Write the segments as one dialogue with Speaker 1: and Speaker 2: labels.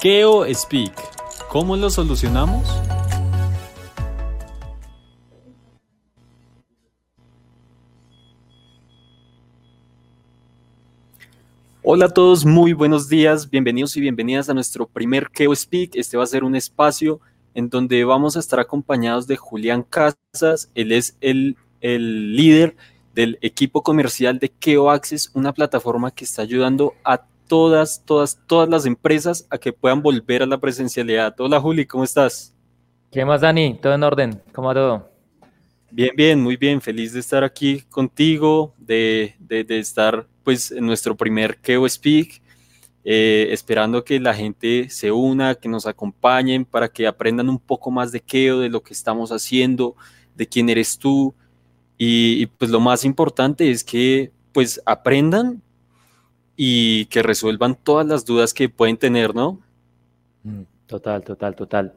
Speaker 1: Keo Speak. ¿Cómo lo solucionamos? Hola a todos, muy buenos días, bienvenidos y bienvenidas a nuestro primer Keo Speak. Este va a ser un espacio en donde vamos a estar acompañados de Julián Casas. Él es el, el líder del equipo comercial de Keo Access, una plataforma que está ayudando a todas, todas, todas las empresas a que puedan volver a la presencialidad. Hola Juli, ¿cómo estás?
Speaker 2: ¿Qué más, Dani? ¿Todo en orden? ¿Cómo va todo?
Speaker 1: Bien, bien, muy bien. Feliz de estar aquí contigo, de, de, de estar pues en nuestro primer Keo Speak, eh, esperando que la gente se una, que nos acompañen para que aprendan un poco más de Keo, de lo que estamos haciendo, de quién eres tú. Y, y pues lo más importante es que pues aprendan y que resuelvan todas las dudas que pueden tener, ¿no?
Speaker 2: Mm, total, total, total.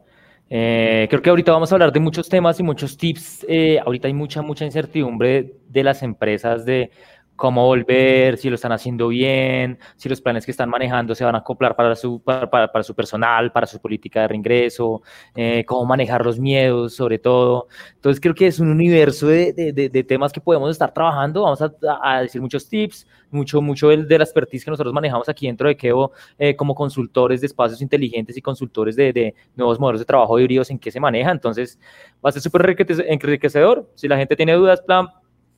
Speaker 2: Eh, creo que ahorita vamos a hablar de muchos temas y muchos tips. Eh, ahorita hay mucha, mucha incertidumbre de las empresas de cómo volver, si lo están haciendo bien, si los planes que están manejando se van a acoplar para su, para, para, su personal, para su política de reingreso, eh, cómo manejar los miedos, sobre todo. Entonces creo que es un universo de, de, de temas que podemos estar trabajando. Vamos a, decir muchos tips, mucho, mucho de, la expertise que nosotros manejamos aquí dentro de Keo eh, como consultores de espacios inteligentes y consultores de, nuevos modelos de trabajo híbridos en qué se maneja. Entonces va a ser súper enriquecedor. Si la gente tiene dudas, plan,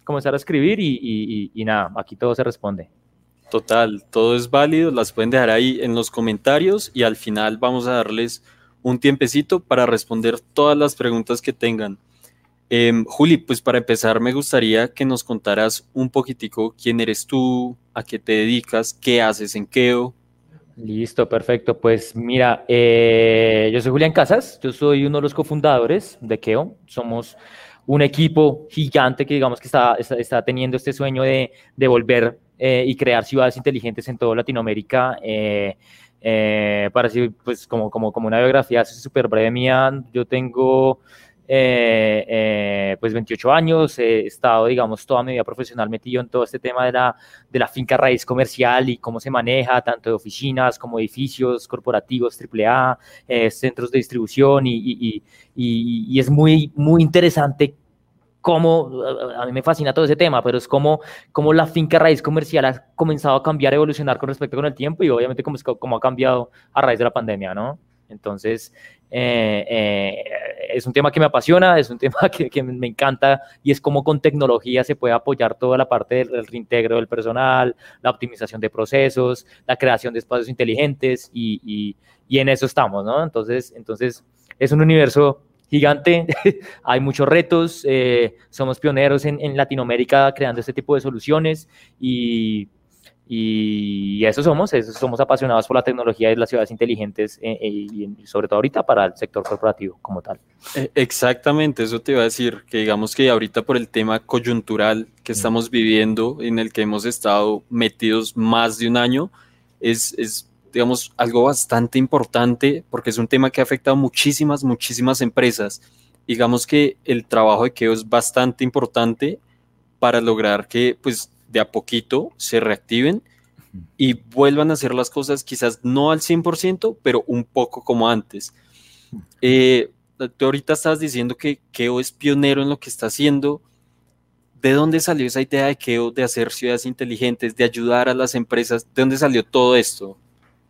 Speaker 2: comenzar a escribir y, y, y, nada, aquí todo se responde.
Speaker 1: Total, todo es válido, las pueden dejar ahí en los comentarios y al final vamos a darles un tiempecito para responder todas las preguntas que tengan. Eh, Juli, pues para empezar me gustaría que nos contaras un poquitico quién eres tú, a qué te dedicas, qué haces en Keo.
Speaker 2: Listo, perfecto. Pues mira, eh, yo soy Julián Casas, yo soy uno de los cofundadores de Keo. Somos un equipo gigante que digamos que está, está, está teniendo este sueño de, de volver eh, y crear ciudades inteligentes en toda Latinoamérica. Eh, eh, para así, pues como, como, como una biografía súper breve mía, yo tengo eh, eh, pues 28 años, he estado, digamos, toda mi vida profesional metido en todo este tema de la, de la finca raíz comercial y cómo se maneja, tanto de oficinas como edificios corporativos AAA, eh, centros de distribución y, y, y, y, es muy, muy interesante cómo, a mí me fascina todo ese tema, pero es como, como la finca raíz comercial ha comenzado a cambiar, evolucionar con respecto con el tiempo y obviamente cómo, cómo ha cambiado a raíz de la pandemia, ¿no? Entonces, eh, eh, es un tema que me apasiona, es un tema que, me encanta y es como con tecnología se puede apoyar toda la parte del, del, reintegro del personal, la optimización de procesos, la creación de espacios inteligentes y, y, y en eso estamos, ¿no? Entonces, entonces es un universo gigante, hay muchos retos, eh, somos pioneros en, en Latinoamérica creando este tipo de soluciones y y eso somos, eso somos apasionados por la tecnología y las ciudades inteligentes eh, eh, y sobre todo ahorita para el sector corporativo como tal.
Speaker 1: E, exactamente, eso te iba a decir, que digamos que ahorita por el tema coyuntural que estamos viviendo, en el que hemos estado metidos más de un año, es, es digamos, algo bastante importante porque es un tema que ha afectado muchísimas, muchísimas empresas. Digamos que el trabajo de Keo es bastante importante para lograr que, pues, de a poquito se reactiven y vuelvan a hacer las cosas quizás no al 100%, pero un poco como antes. Eh, tú ahorita estás diciendo que Keo es pionero en lo que está haciendo. ¿De dónde salió esa idea de Keo de hacer ciudades inteligentes, de ayudar a las empresas? ¿De dónde salió todo esto?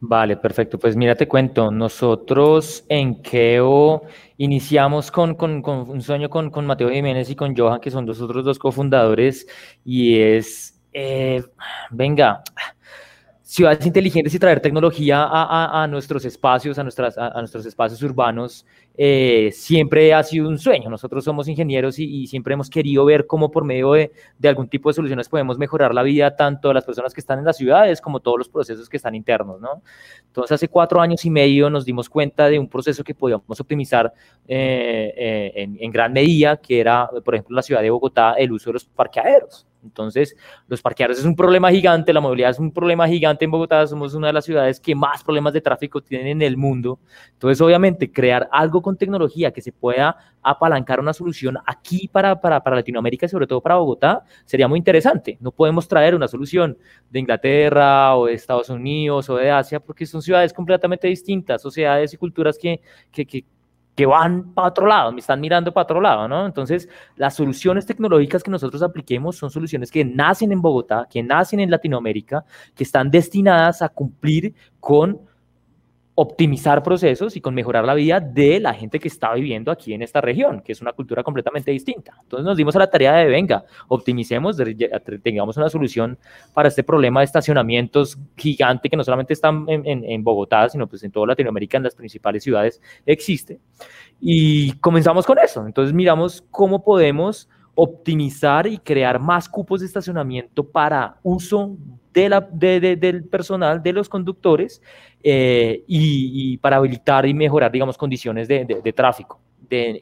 Speaker 2: Vale, perfecto. Pues mira, te cuento, nosotros en Keo iniciamos con, con, con un sueño con, con, Mateo Jiménez y con Johan, que son los otros dos cofundadores, y es, eh, venga, ciudades inteligentes y traer tecnología a, nuestros espacios, a, nuestros espacios urbanos, eh, siempre ha sido un sueño. Nosotros somos ingenieros y, siempre hemos querido ver cómo por medio de, algún tipo de soluciones podemos mejorar la vida tanto de las personas que están en las ciudades como todos los procesos que están internos, ¿no? Entonces, hace cuatro años y medio nos dimos cuenta de un proceso que podíamos optimizar eh, en, gran medida, que era, por ejemplo, la ciudad de Bogotá, el uso de los parqueaderos. Entonces, los parqueaderos es un problema gigante, la movilidad es un problema gigante en Bogotá, somos una de las ciudades que más problemas de tráfico tienen en el mundo. Entonces, obviamente, crear algo con tecnología que se pueda apalancar una solución aquí para, para, para Latinoamérica y sobre todo para Bogotá sería muy interesante. No podemos traer una solución de Inglaterra o de Estados Unidos o de Asia porque son ciudades completamente distintas, sociedades y culturas que, que, que que van para otro lado, me están mirando para otro lado, ¿no? Entonces, las soluciones tecnológicas que nosotros apliquemos son soluciones que nacen en Bogotá, que nacen en Latinoamérica, que están destinadas a cumplir con optimizar procesos y con mejorar la vida de la gente que está viviendo aquí en esta región, que es una cultura completamente distinta. Entonces nos dimos a la tarea de, venga, optimicemos, tengamos una solución para este problema de estacionamientos gigante que no solamente están en, Bogotá, sino pues en toda Latinoamérica, en las principales ciudades, existe. Y comenzamos con eso. Entonces miramos cómo podemos optimizar y crear más cupos de estacionamiento para uso de la, del personal, de los conductores, eh, y, para habilitar y mejorar, digamos, condiciones de, tráfico.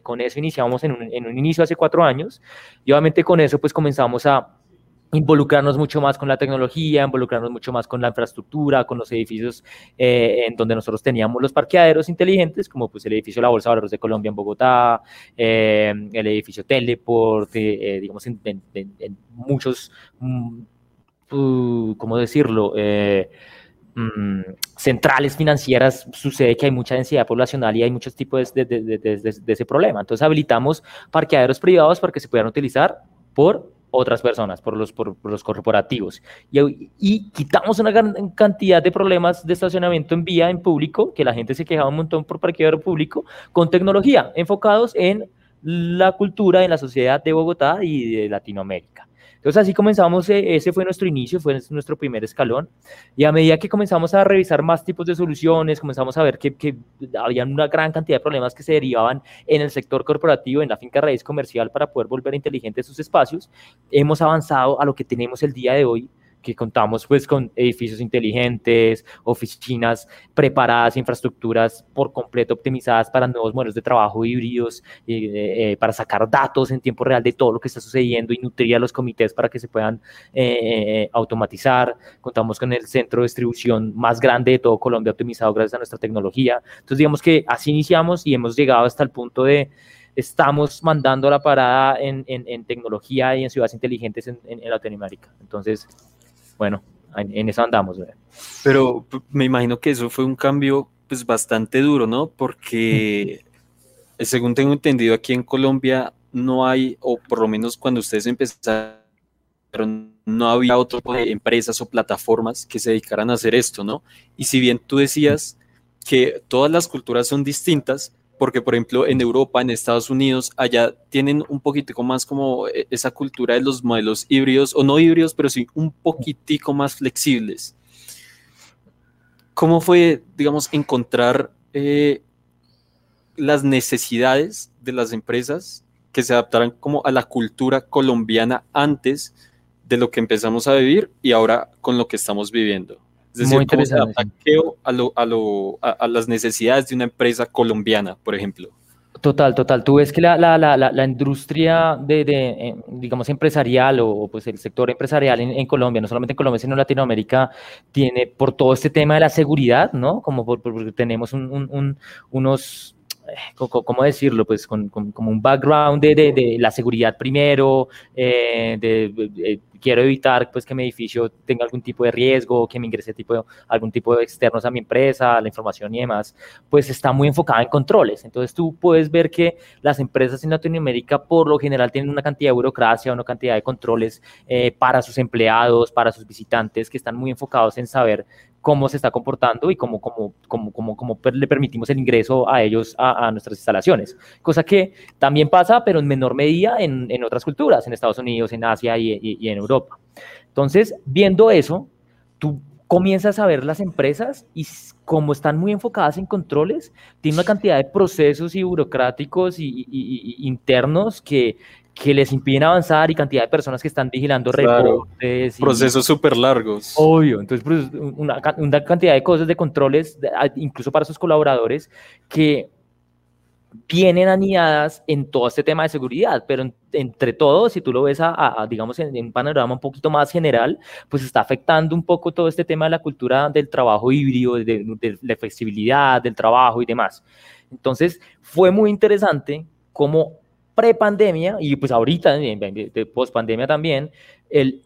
Speaker 2: con eso iniciamos en un, en un, inicio hace cuatro años y obviamente con eso pues comenzamos a involucrarnos mucho más con la tecnología, involucrarnos mucho más con la infraestructura, con los edificios eh, en donde nosotros teníamos los parqueaderos inteligentes, como pues el edificio La Bolsa de Valores de Colombia en Bogotá, eh, el edificio Teleport, digamos, en, muchos, mm, uh, ¿cómo decirlo? Mm, centrales financieras sucede que hay mucha densidad poblacional y hay muchos tipos de, de, ese problema. Entonces habilitamos parqueaderos privados para que se puedan utilizar por otras personas, por los, por, los corporativos. Y, y, quitamos una gran cantidad de problemas de estacionamiento en vía, en público, que la gente se quejaba un montón por parqueadero público, con tecnología, enfocados en la cultura, en la sociedad de Bogotá y de Latinoamérica. Entonces así comenzamos, eh, ese fue nuestro inicio, fue nuestro primer escalón. Y a medida que comenzamos a revisar más tipos de soluciones, comenzamos a ver que, que había una gran cantidad de problemas que se derivaban en el sector corporativo, en la finca raíz comercial, para poder volver inteligentes sus espacios, hemos avanzado a lo que tenemos el día de hoy, que contamos pues con edificios inteligentes, oficinas preparadas, infraestructuras por completo optimizadas para nuevos modelos de trabajo híbridos, eh, eh, para sacar datos en tiempo real de todo lo que está sucediendo y nutrir a los comités para que se puedan eh, automatizar. Contamos con el centro de distribución más grande de todo Colombia optimizado gracias a nuestra tecnología. Entonces digamos que así iniciamos y hemos llegado hasta el punto de estamos mandando la parada en, en, tecnología y en ciudades inteligentes en, en Latinoamérica. Entonces, bueno, en, eso andamos.
Speaker 1: Pero me imagino que eso fue un cambio pues bastante duro, ¿no? Porque según tengo entendido aquí en Colombia no hay, o por lo menos cuando ustedes empezaron, no había otro tipo de empresas o plataformas que se dedicaran a hacer esto, ¿no? Y si bien tú decías que todas las culturas son distintas, porque por ejemplo en Europa, en Estados Unidos, allá tienen un poquitico más como eh, esa cultura de los modelos híbridos, o no híbridos, pero sí un poquitico más flexibles. ¿Cómo fue, digamos, encontrar eh, las necesidades de las empresas que se adaptaran como a la cultura colombiana antes de lo que empezamos a vivir y ahora con lo que estamos viviendo? Es decir, Muy cómo se a, las necesidades de una empresa colombiana, por ejemplo.
Speaker 2: Total, total. Tú ves que la, la, la, la industria de, de, eh, digamos, empresarial o pues el sector empresarial en, Colombia, no solamente en Colombia, sino en Latinoamérica, tiene por todo este tema de la seguridad, ¿no? Como porque tenemos un, unos eh, ¿cómo decirlo? Pues con, como un background de, de, de, la seguridad primero, eh, de, quiero evitar pues que mi edificio tenga algún tipo de riesgo, que me ingrese tipo, algún tipo de externos a mi empresa, la información y demás, pues está muy enfocada en controles. Entonces tú puedes ver que las empresas en Latinoamérica por lo general tienen una cantidad de burocracia, una cantidad de controles eh, para sus empleados, para sus visitantes, que están muy enfocados en saber cómo se está comportando y cómo, cómo, cómo, cómo, cómo le permitimos el ingreso a ellos a, nuestras instalaciones. Cosa que también pasa, pero en menor medida en, otras culturas, en Estados Unidos, en Asia y, en Europa. Entonces, viendo eso, tú comienzas a ver las empresas y como están muy enfocadas en controles, tienen una cantidad de procesos y burocráticos y internos que, que les impiden avanzar y cantidad de personas que están vigilando reportes.
Speaker 1: Procesos súper largos.
Speaker 2: Obvio, entonces pues, una, una, cantidad de cosas, de controles, incluso para sus colaboradores, que vienen anidadas en todo este tema de seguridad, pero entre todos, si tú lo ves a, digamos, en, un panorama un poquito más general, pues está afectando un poco todo este tema de la cultura del trabajo híbrido, de, de la flexibilidad del trabajo y demás. Entonces, fue muy interesante cómo prepandemia y pues ahorita, de post pandemia también,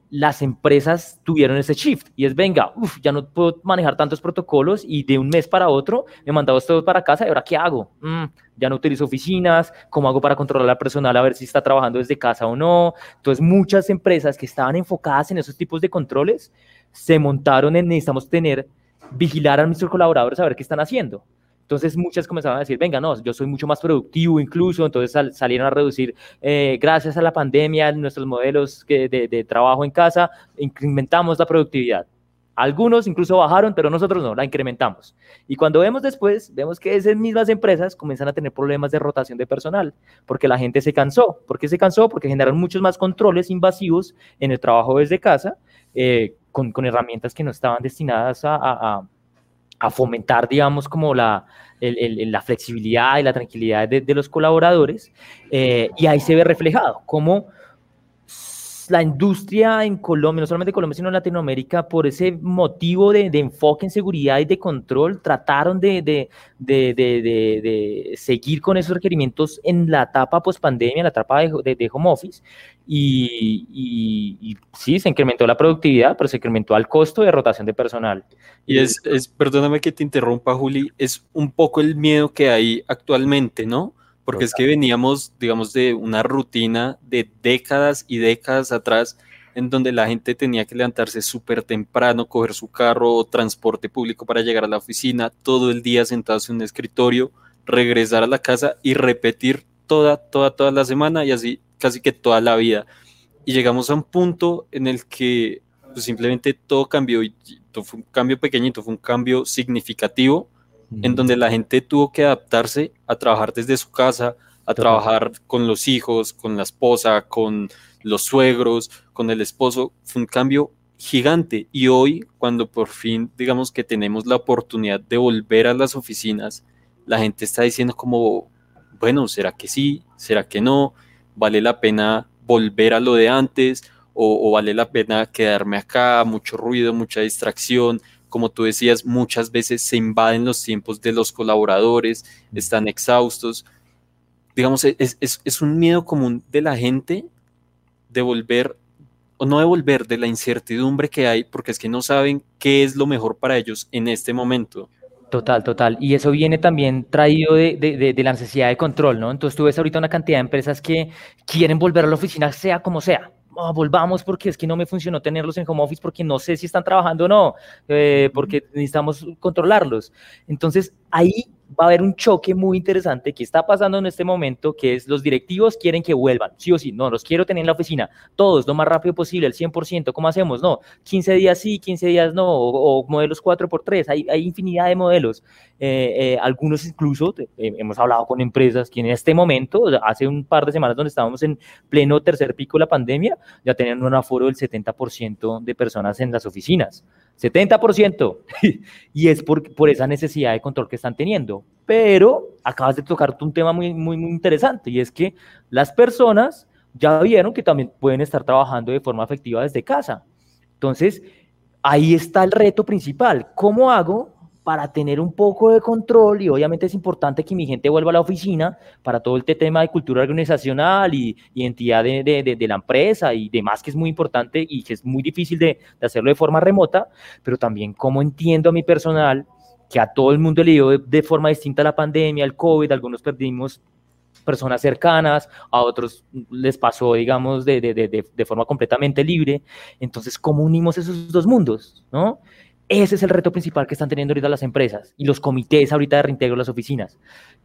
Speaker 2: las empresas tuvieron ese shift y es, venga, ya no puedo manejar tantos protocolos y de un mes para otro me mandaba todos para casa y ahora ¿qué hago? Mm, ya no utilizo oficinas, ¿cómo hago para controlar al personal a ver si está trabajando desde casa o no? Entonces muchas empresas que estaban enfocadas en esos tipos de controles se montaron en necesitamos tener, vigilar a nuestros colaboradores a ver qué están haciendo. Entonces muchas comenzaban a decir, venga, no, yo soy mucho más productivo incluso, entonces salieron a reducir, eh, gracias a la pandemia, nuestros modelos de, de, trabajo en casa, incrementamos la productividad. Algunos incluso bajaron, pero nosotros no, la incrementamos. Y cuando vemos después, vemos que esas mismas empresas comienzan a tener problemas de rotación de personal, porque la gente se cansó. ¿Por qué se cansó? Porque generaron muchos más controles invasivos en el trabajo desde casa, eh, con, con, herramientas que no estaban destinadas a a fomentar, digamos, como la, la flexibilidad y la tranquilidad de, los colaboradores. Eh, y ahí se ve reflejado cómo la industria en Colombia, no solamente en Colombia, sino en Latinoamérica, por ese motivo de, enfoque en seguridad y de control, trataron de, seguir con esos requerimientos en la etapa post-pandemia, la etapa de, home office, y, y, sí, se incrementó la productividad, pero se incrementó al costo de rotación de personal.
Speaker 1: Y es, es, perdóname que te interrumpa, Juli, es un poco el miedo que hay actualmente, ¿no? Porque es que veníamos, digamos, de una rutina de décadas y décadas atrás en donde la gente tenía que levantarse súper temprano, coger su carro o transporte público para llegar a la oficina, todo el día sentados en un escritorio, regresar a la casa y repetir toda, toda, toda la semana y así casi que toda la vida. Y llegamos a un punto en el que pues, simplemente todo cambió y todo fue un cambio pequeñito, fue un cambio significativo en donde la gente tuvo que adaptarse a trabajar desde su casa, a trabajar con los hijos, con la esposa, con los suegros, con el esposo. Fue un cambio gigante y hoy, cuando por fin digamos que tenemos la oportunidad de volver a las oficinas, la gente está diciendo como, bueno, ¿será que sí? ¿Será que no? ¿Vale la pena volver a lo de antes? ¿O, o vale la pena quedarme acá? Mucho ruido, mucha distracción, como tú decías, muchas veces se invaden los tiempos de los colaboradores, están exhaustos. Digamos, es, es, un miedo común de la gente de volver, o no de volver, de la incertidumbre que hay, porque es que no saben qué es lo mejor para ellos en este momento.
Speaker 2: Total, total. Y eso viene también traído de, de, de, la necesidad de control, ¿no? Entonces tú ves ahorita una cantidad de empresas que quieren volver a la oficina sea como sea. Ah, volvamos porque es que no me funcionó tenerlos en home office porque no sé si están trabajando o no, eh, porque necesitamos controlarlos. Entonces, ahí va a haber un choque muy interesante que está pasando en este momento, que es los directivos quieren que vuelvan, sí o sí, no, los quiero tener en la oficina, todos, lo más rápido posible, el 100%, ¿cómo hacemos? No, 15 días sí, 15 días no, o, modelos 4x3, hay, hay, infinidad de modelos, eh, eh, algunos incluso, eh, hemos hablado con empresas que en este momento, hace un par de semanas donde estábamos en pleno tercer pico de la pandemia, ya tenían un aforo del 70% de personas en las oficinas. 70%. y es por, por esa necesidad de control que están teniendo. Pero acabas de tocar un tema muy, muy, muy interesante y es que las personas ya vieron que también pueden estar trabajando de forma efectiva desde casa. Entonces, ahí está el reto principal. ¿Cómo hago para tener un poco de control y obviamente es importante que mi gente vuelva a la oficina para todo este tema de cultura organizacional y identidad de, de, la empresa y demás que es muy importante y que es muy difícil de, hacerlo de forma remota, pero también cómo entiendo a mi personal que a todo el mundo le dio de, forma distinta la pandemia, el COVID, algunos perdimos personas cercanas, a otros les pasó, digamos, de, forma completamente libre. Entonces, ¿cómo unimos esos dos mundos? ¿no? Ese es el reto principal que están teniendo ahorita las empresas y los comités ahorita de reintegro de las oficinas.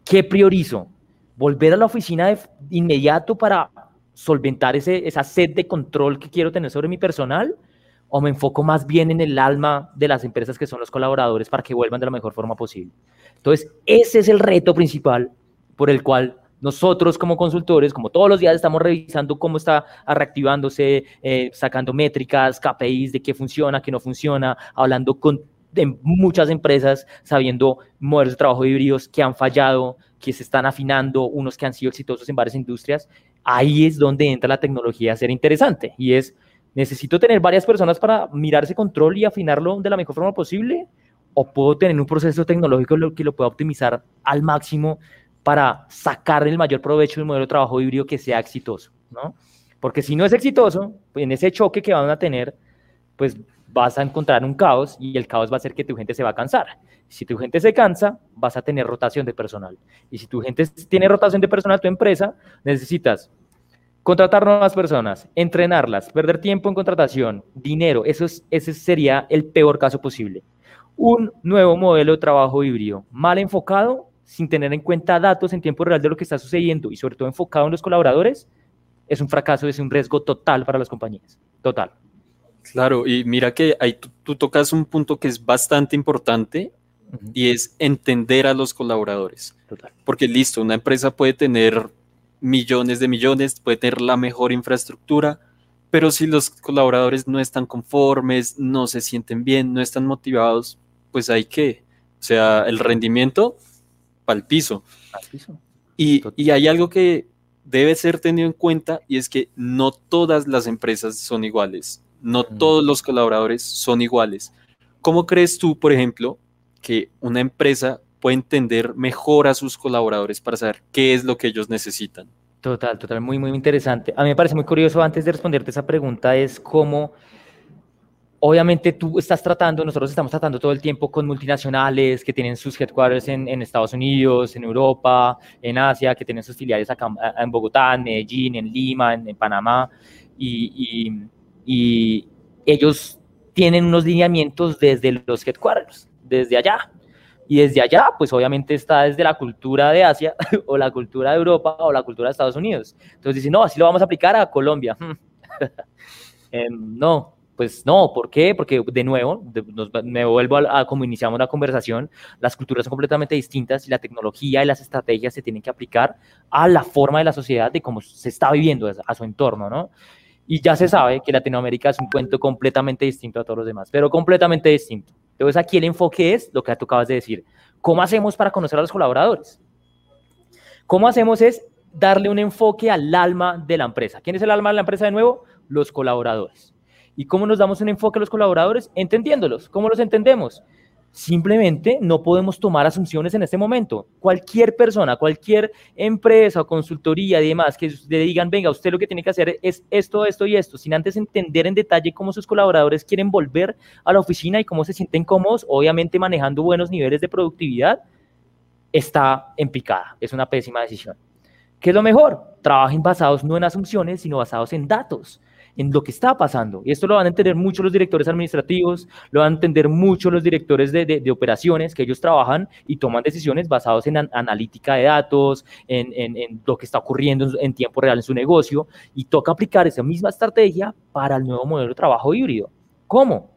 Speaker 2: ¿Qué priorizo? ¿Volver a la oficina de inmediato para solventar ese, esa sed de control que quiero tener sobre mi personal? ¿O me enfoco más bien en el alma de las empresas que son los colaboradores para que vuelvan de la mejor forma posible? Entonces, ese es el reto principal por el cual nosotros como consultores, como todos los días estamos revisando cómo está reactivándose, eh, sacando métricas, KPIs de qué funciona, qué no funciona, hablando con de muchas empresas, sabiendo modelos de trabajo híbridos que han fallado, que se están afinando, unos que han sido exitosos en varias industrias, ahí es donde entra la tecnología a ser interesante y es, necesito tener varias personas para mirar ese control y afinarlo de la mejor forma posible o puedo tener un proceso tecnológico que lo pueda optimizar al máximo para sacar el mayor provecho de un modelo de trabajo híbrido que sea exitoso, ¿no? Porque si no es exitoso, pues en ese choque que van a tener, pues vas a encontrar un caos y el caos va a hacer que tu gente se va a cansar. Si tu gente se cansa, vas a tener rotación de personal. Y si tu gente tiene rotación de personal, tu empresa, necesitas contratar nuevas personas, entrenarlas, perder tiempo en contratación, dinero. Eso es, ese sería el peor caso posible. Un nuevo modelo de trabajo híbrido, mal enfocado, sin tener en cuenta datos en tiempo real de lo que está sucediendo y sobre todo enfocado en los colaboradores, es un fracaso, es un riesgo total para las compañías. Total.
Speaker 1: Claro, y mira que ahí tú, tocas un punto que es bastante importante y es entender a los colaboradores. Total. Porque listo, una empresa puede tener millones de millones, puede tener la mejor infraestructura, pero si los colaboradores no están conformes, no se sienten bien, no están motivados, pues hay que, o sea, el rendimiento para el piso. piso. Y, y hay algo que debe ser tenido en cuenta y es que no todas las empresas son iguales, no todos los colaboradores son iguales. ¿Cómo crees tú, por ejemplo, que una empresa puede entender mejor a sus colaboradores para saber qué es lo que ellos necesitan?
Speaker 2: Total, total, muy, muy interesante. A mí me parece muy curioso, antes de responderte esa pregunta, es cómo obviamente tú estás tratando, nosotros estamos tratando todo el tiempo con multinacionales que tienen sus headquarters en, Estados Unidos, en Europa, en Asia, que tienen sus filiales acá en Bogotá, en Medellín, en Lima, en, Panamá, y, y, ellos tienen unos lineamientos desde los headquarters, desde allá. Y desde allá, pues obviamente está desde la cultura de Asia o la cultura de Europa o la cultura de Estados Unidos. Entonces dicen, no, así lo vamos a aplicar a Colombia. Em, no, pues no, ¿por qué? Porque de nuevo, me vuelvo a, como iniciamos la conversación, las culturas son completamente distintas y la tecnología y las estrategias se tienen que aplicar a la forma de la sociedad, de cómo se está viviendo, a su entorno, ¿no? Y ya se sabe que Latinoamérica es un cuento completamente distinto a todos los demás, pero completamente distinto. Entonces aquí el enfoque es lo que tú acabas de decir. ¿Cómo hacemos para conocer a los colaboradores? ¿Cómo hacemos es darle un enfoque al alma de la empresa? ¿Quién es el alma de la empresa de nuevo? Los colaboradores. ¿Y cómo nos damos un enfoque a los colaboradores? Entendiéndolos. ¿Cómo los entendemos? Simplemente no podemos tomar asunciones en este momento. Cualquier persona, cualquier empresa o consultoría y demás que le digan, venga, usted lo que tiene que hacer es esto, esto y esto, sin antes entender en detalle cómo sus colaboradores quieren volver a la oficina y cómo se sienten cómodos, obviamente manejando buenos niveles de productividad, está en picada. Es una pésima decisión. ¿Qué es lo mejor? Trabajen basados no en asunciones, sino basados en datos en lo que está pasando. Y esto lo van a entender mucho los directores administrativos, lo van a entender mucho los directores de, de, operaciones, que ellos trabajan y toman decisiones basadas en analítica de datos, en, en, en, lo que está ocurriendo en tiempo real en su negocio, y toca aplicar esa misma estrategia para el nuevo modelo de trabajo híbrido. ¿Cómo?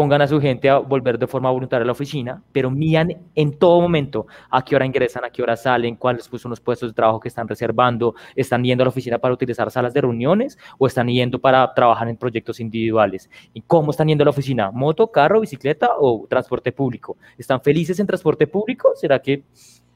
Speaker 2: Pongan a su gente a volver de forma voluntaria a la oficina, pero miran en todo momento a qué hora ingresan, a qué hora salen, cuáles pues, son los puestos de trabajo que están reservando, están yendo a la oficina para utilizar salas de reuniones o están yendo para trabajar en proyectos individuales. ¿Y cómo están yendo a la oficina? ¿Moto, carro, bicicleta o transporte público? ¿Están felices en transporte público? ¿Será que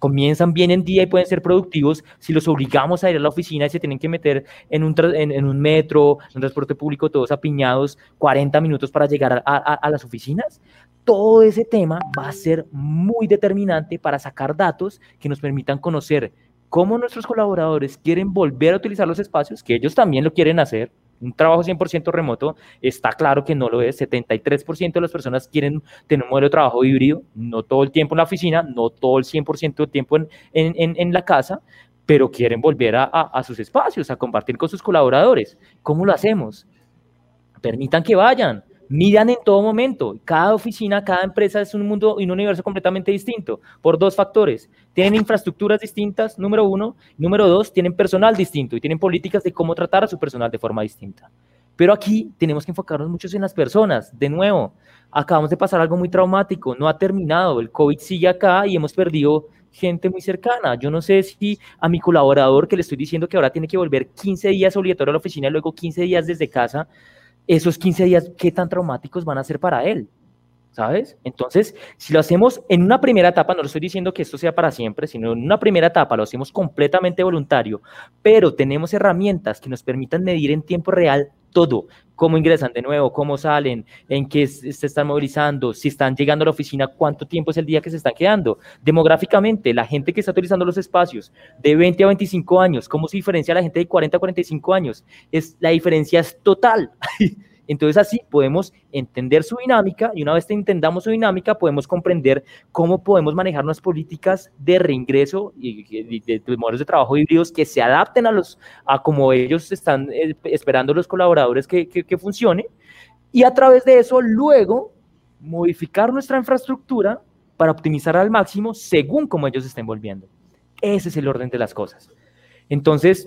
Speaker 2: comienzan bien en día y pueden ser productivos si los obligamos a ir a la oficina y se tienen que meter en un, en, un metro, en un transporte público, todos apiñados, 40 minutos para llegar a, las oficinas. Todo ese tema va a ser muy determinante para sacar datos que nos permitan conocer cómo nuestros colaboradores quieren volver a utilizar los espacios, que ellos también lo quieren hacer, un trabajo 100% remoto, está claro que no lo es. 73% de las personas quieren tener un modelo de trabajo híbrido, no todo el tiempo en la oficina, no todo el 100% del tiempo en, en, en, la casa, pero quieren volver a, a, sus espacios, a compartir con sus colaboradores. ¿Cómo lo hacemos? Permitan que vayan, miran en todo momento. Cada oficina, cada empresa es un mundo y un universo completamente distinto por dos factores. Tienen infraestructuras distintas, número uno. Número dos, tienen personal distinto y tienen políticas de cómo tratar a su personal de forma distinta. Pero aquí tenemos que enfocarnos mucho en las personas. De nuevo, acabamos de pasar algo muy traumático, no ha terminado, el COVID sigue acá y hemos perdido gente muy cercana. Yo no sé si a mi colaborador que le estoy diciendo que ahora tiene que volver 15 días obligatorio a la oficina y luego 15 días desde casa, esos 15 días, ¿qué tan traumáticos van a ser para él? ¿sabes? Entonces, si lo hacemos en una primera etapa, no le estoy diciendo que esto sea para siempre, sino en una primera etapa lo hacemos completamente voluntario, pero tenemos herramientas que nos permitan medir en tiempo real todo, cómo ingresan de nuevo, cómo salen, en qué se están movilizando, si están llegando a la oficina, cuánto tiempo es el día que se están quedando. Demográficamente, la gente que está utilizando los espacios de 20 a 25 años, cómo se diferencia la gente de 40 a 45 años, es, la diferencia es total. Entonces así podemos entender su dinámica y una vez que entendamos su dinámica podemos comprender cómo podemos manejar unas políticas de reingreso y de, modelos de trabajo híbridos que se adapten a los a como ellos están eh, esperando los colaboradores que, que funcione y a través de eso luego modificar nuestra infraestructura para optimizar al máximo según cómo ellos estén volviendo. Ese es el orden de las cosas. Entonces,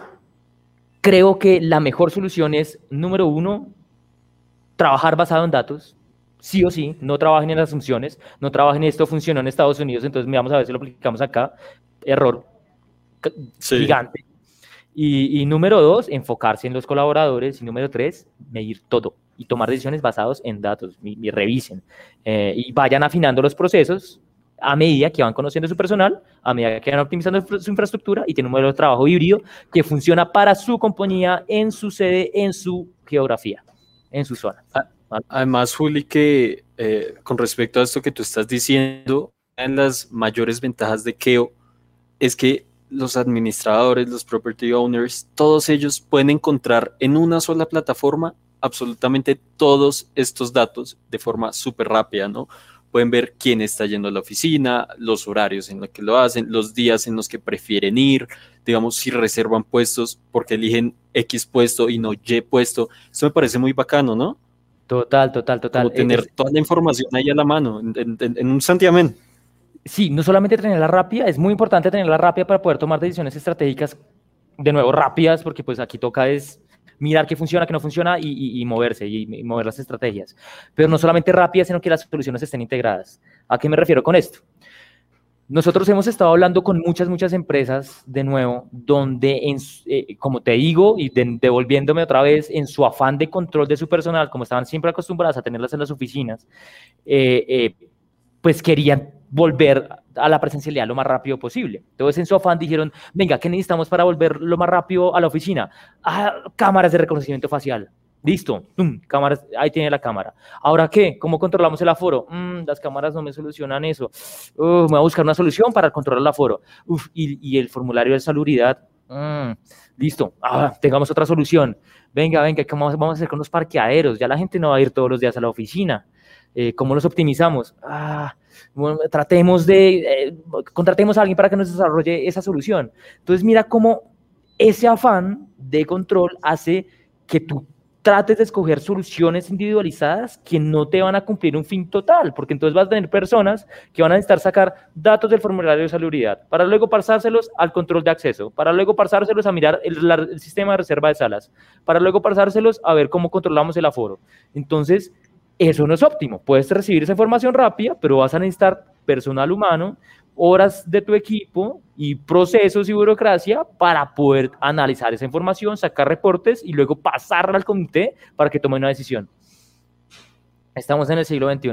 Speaker 2: creo que la mejor solución es, número uno, trabajar basado en datos, sí o sí, no trabajen en asunciones, no trabajen en esto funcionó en Estados Unidos, entonces vamos a ver si lo aplicamos acá, error gigante. Y, número dos, enfocarse en los colaboradores. Y número tres, medir todo y tomar decisiones basadas en datos. Y, revisen. Eh, y vayan afinando los procesos a medida que van conociendo su personal, a medida que van optimizando su infraestructura y tienen un modelo de trabajo híbrido que funciona para su compañía, en su sede, en su geografía en su zona.
Speaker 1: Además, Juli, que eh, con respecto a esto que tú estás diciendo, una de las mayores ventajas de Keo es que los administradores, los property owners, todos ellos pueden encontrar en una sola plataforma absolutamente todos estos datos de forma súper rápida, ¿no? Pueden ver quién está yendo a la oficina, los horarios en los que lo hacen, los días en los que prefieren ir, digamos, si reservan puestos porque eligen X puesto y no Y puesto. Esto me parece muy bacano, ¿no?
Speaker 2: Total, total, total.
Speaker 1: tener toda la información ahí a la mano, en, un santiamén.
Speaker 2: Sí, no solamente tenerla rápida, es muy importante tenerla rápida para poder tomar decisiones estratégicas, de nuevo, rápidas, porque pues aquí toca es mirar qué funciona, qué no funciona y, moverse y, mover las estrategias. Pero no solamente rápidas, sino que las soluciones estén integradas. ¿A qué me refiero con esto? Nosotros hemos estado hablando con muchas, muchas empresas, de nuevo, donde, en, eh, como te digo, y devolviéndome otra vez, en su afán de control de su personal, como estaban siempre acostumbradas a tenerlas en las oficinas, eh, eh, pues querían volver a la presencialidad lo más rápido posible. Entonces, en su afán dijeron, venga, ¿qué necesitamos para volver lo más rápido a la oficina? Ah, cámaras de reconocimiento facial. Listo, cámaras, ahí tiene la cámara. Ahora qué, ¿cómo controlamos el aforo? Mm, las cámaras no me solucionan eso. me voy a buscar una solución para controlar el aforo. y, el formulario de salubridad. Mm, listo, ah, tengamos otra solución. Venga, venga, ¿qué vamos, a hacer con los parqueaderos? Ya la gente no va a ir todos los días a la oficina. Eh, ¿Cómo los optimizamos? Ah, tratemos de, eh, contratemos a alguien para que nos desarrolle esa solución. Entonces, mira cómo ese afán de control hace que tú trates de escoger soluciones individualizadas que no te van a cumplir un fin total, porque entonces vas a tener personas que van a necesitar sacar datos del formulario de salubridad, para luego pasárselos al control de acceso, para luego pasárselos a mirar el, el sistema de reserva de salas, para luego pasárselos a ver cómo controlamos el aforo. Entonces, eso no es óptimo. Puedes recibir esa información rápida, pero vas a necesitar personal humano horas de tu equipo y procesos y burocracia para poder analizar esa información, sacar reportes y luego pasarla al comité para que tome una decisión. Estamos en el siglo XXI.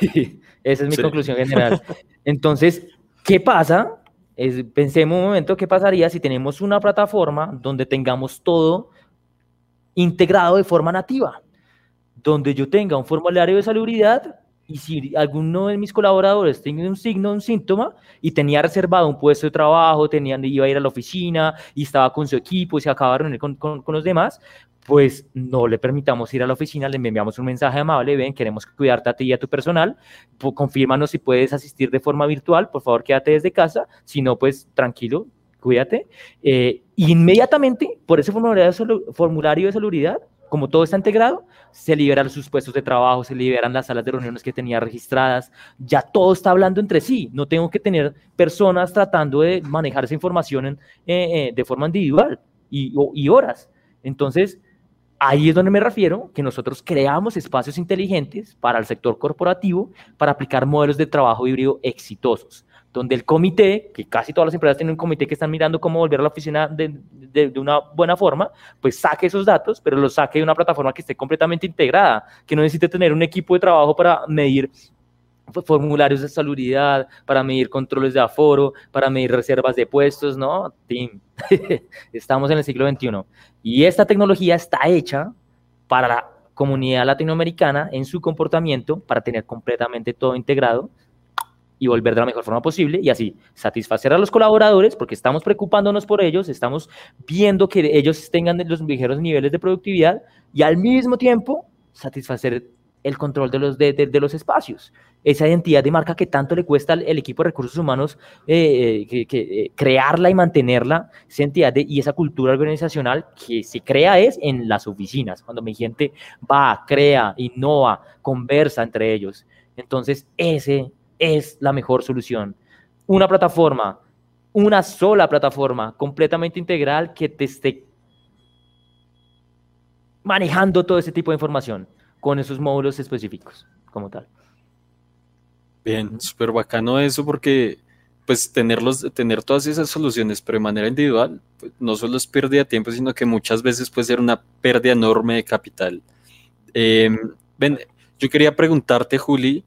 Speaker 2: Esa es mi conclusión general. Entonces, ¿qué pasa? Es, pensemos un momento qué pasaría si tenemos una plataforma donde tengamos todo integrado de forma nativa, donde yo tenga un formulario de salubridad y si alguno de mis colaboradores tiene un signo, un síntoma, y tenía reservado un puesto de trabajo, tenía, iba a ir a la oficina y estaba con su equipo y se acaba de reunir con, con, los demás, pues no le permitamos ir a la oficina, le enviamos un mensaje amable, ven, queremos cuidarte a ti y a tu personal, confírmanos si puedes asistir de forma virtual, por favor quédate desde casa, si no, pues tranquilo, cuídate. Eh, inmediatamente, por ese formulario de, formulario de salubridad, como todo está integrado, se liberan sus puestos de trabajo, se liberan las salas de reuniones que tenía registradas, ya todo está hablando entre sí, no tengo que tener personas tratando de manejar esa información eh, eh, de forma individual y, y horas. Entonces, ahí es donde me refiero, que nosotros creamos espacios inteligentes para el sector corporativo para aplicar modelos de trabajo híbrido exitosos donde el comité, que casi todas las empresas tienen un comité que están mirando cómo volver a la oficina de, de, una buena forma, pues saque esos datos, pero los saque de una plataforma que esté completamente integrada, que no necesite tener un equipo de trabajo para medir formularios de salubridad, para medir controles de aforo, para medir reservas de puestos, ¿no? Team, estamos en el siglo XXI. Y esta tecnología está hecha para la comunidad latinoamericana en su comportamiento, para tener completamente todo integrado y volver de la mejor forma posible y así satisfacer a los colaboradores porque estamos preocupándonos por ellos, estamos viendo que ellos tengan los mejores niveles de productividad y al mismo tiempo satisfacer el control de los, de, los espacios. Esa identidad de marca que tanto le cuesta al equipo de recursos humanos eh, eh, eh, crearla y mantenerla, esa identidad y esa cultura organizacional que se crea es en las oficinas, cuando mi gente va, crea, innova, conversa entre ellos. Entonces, ese es la mejor solución. Una plataforma, una sola plataforma completamente integral que te esté manejando todo ese tipo de información con esos módulos específicos como tal.
Speaker 1: Bien, súper bacano eso porque pues tenerlos, tener todas esas soluciones, pero de manera individual, pues, no solo es pérdida de tiempo, sino que muchas veces puede ser una pérdida enorme de capital. Em, yo quería preguntarte, Juli,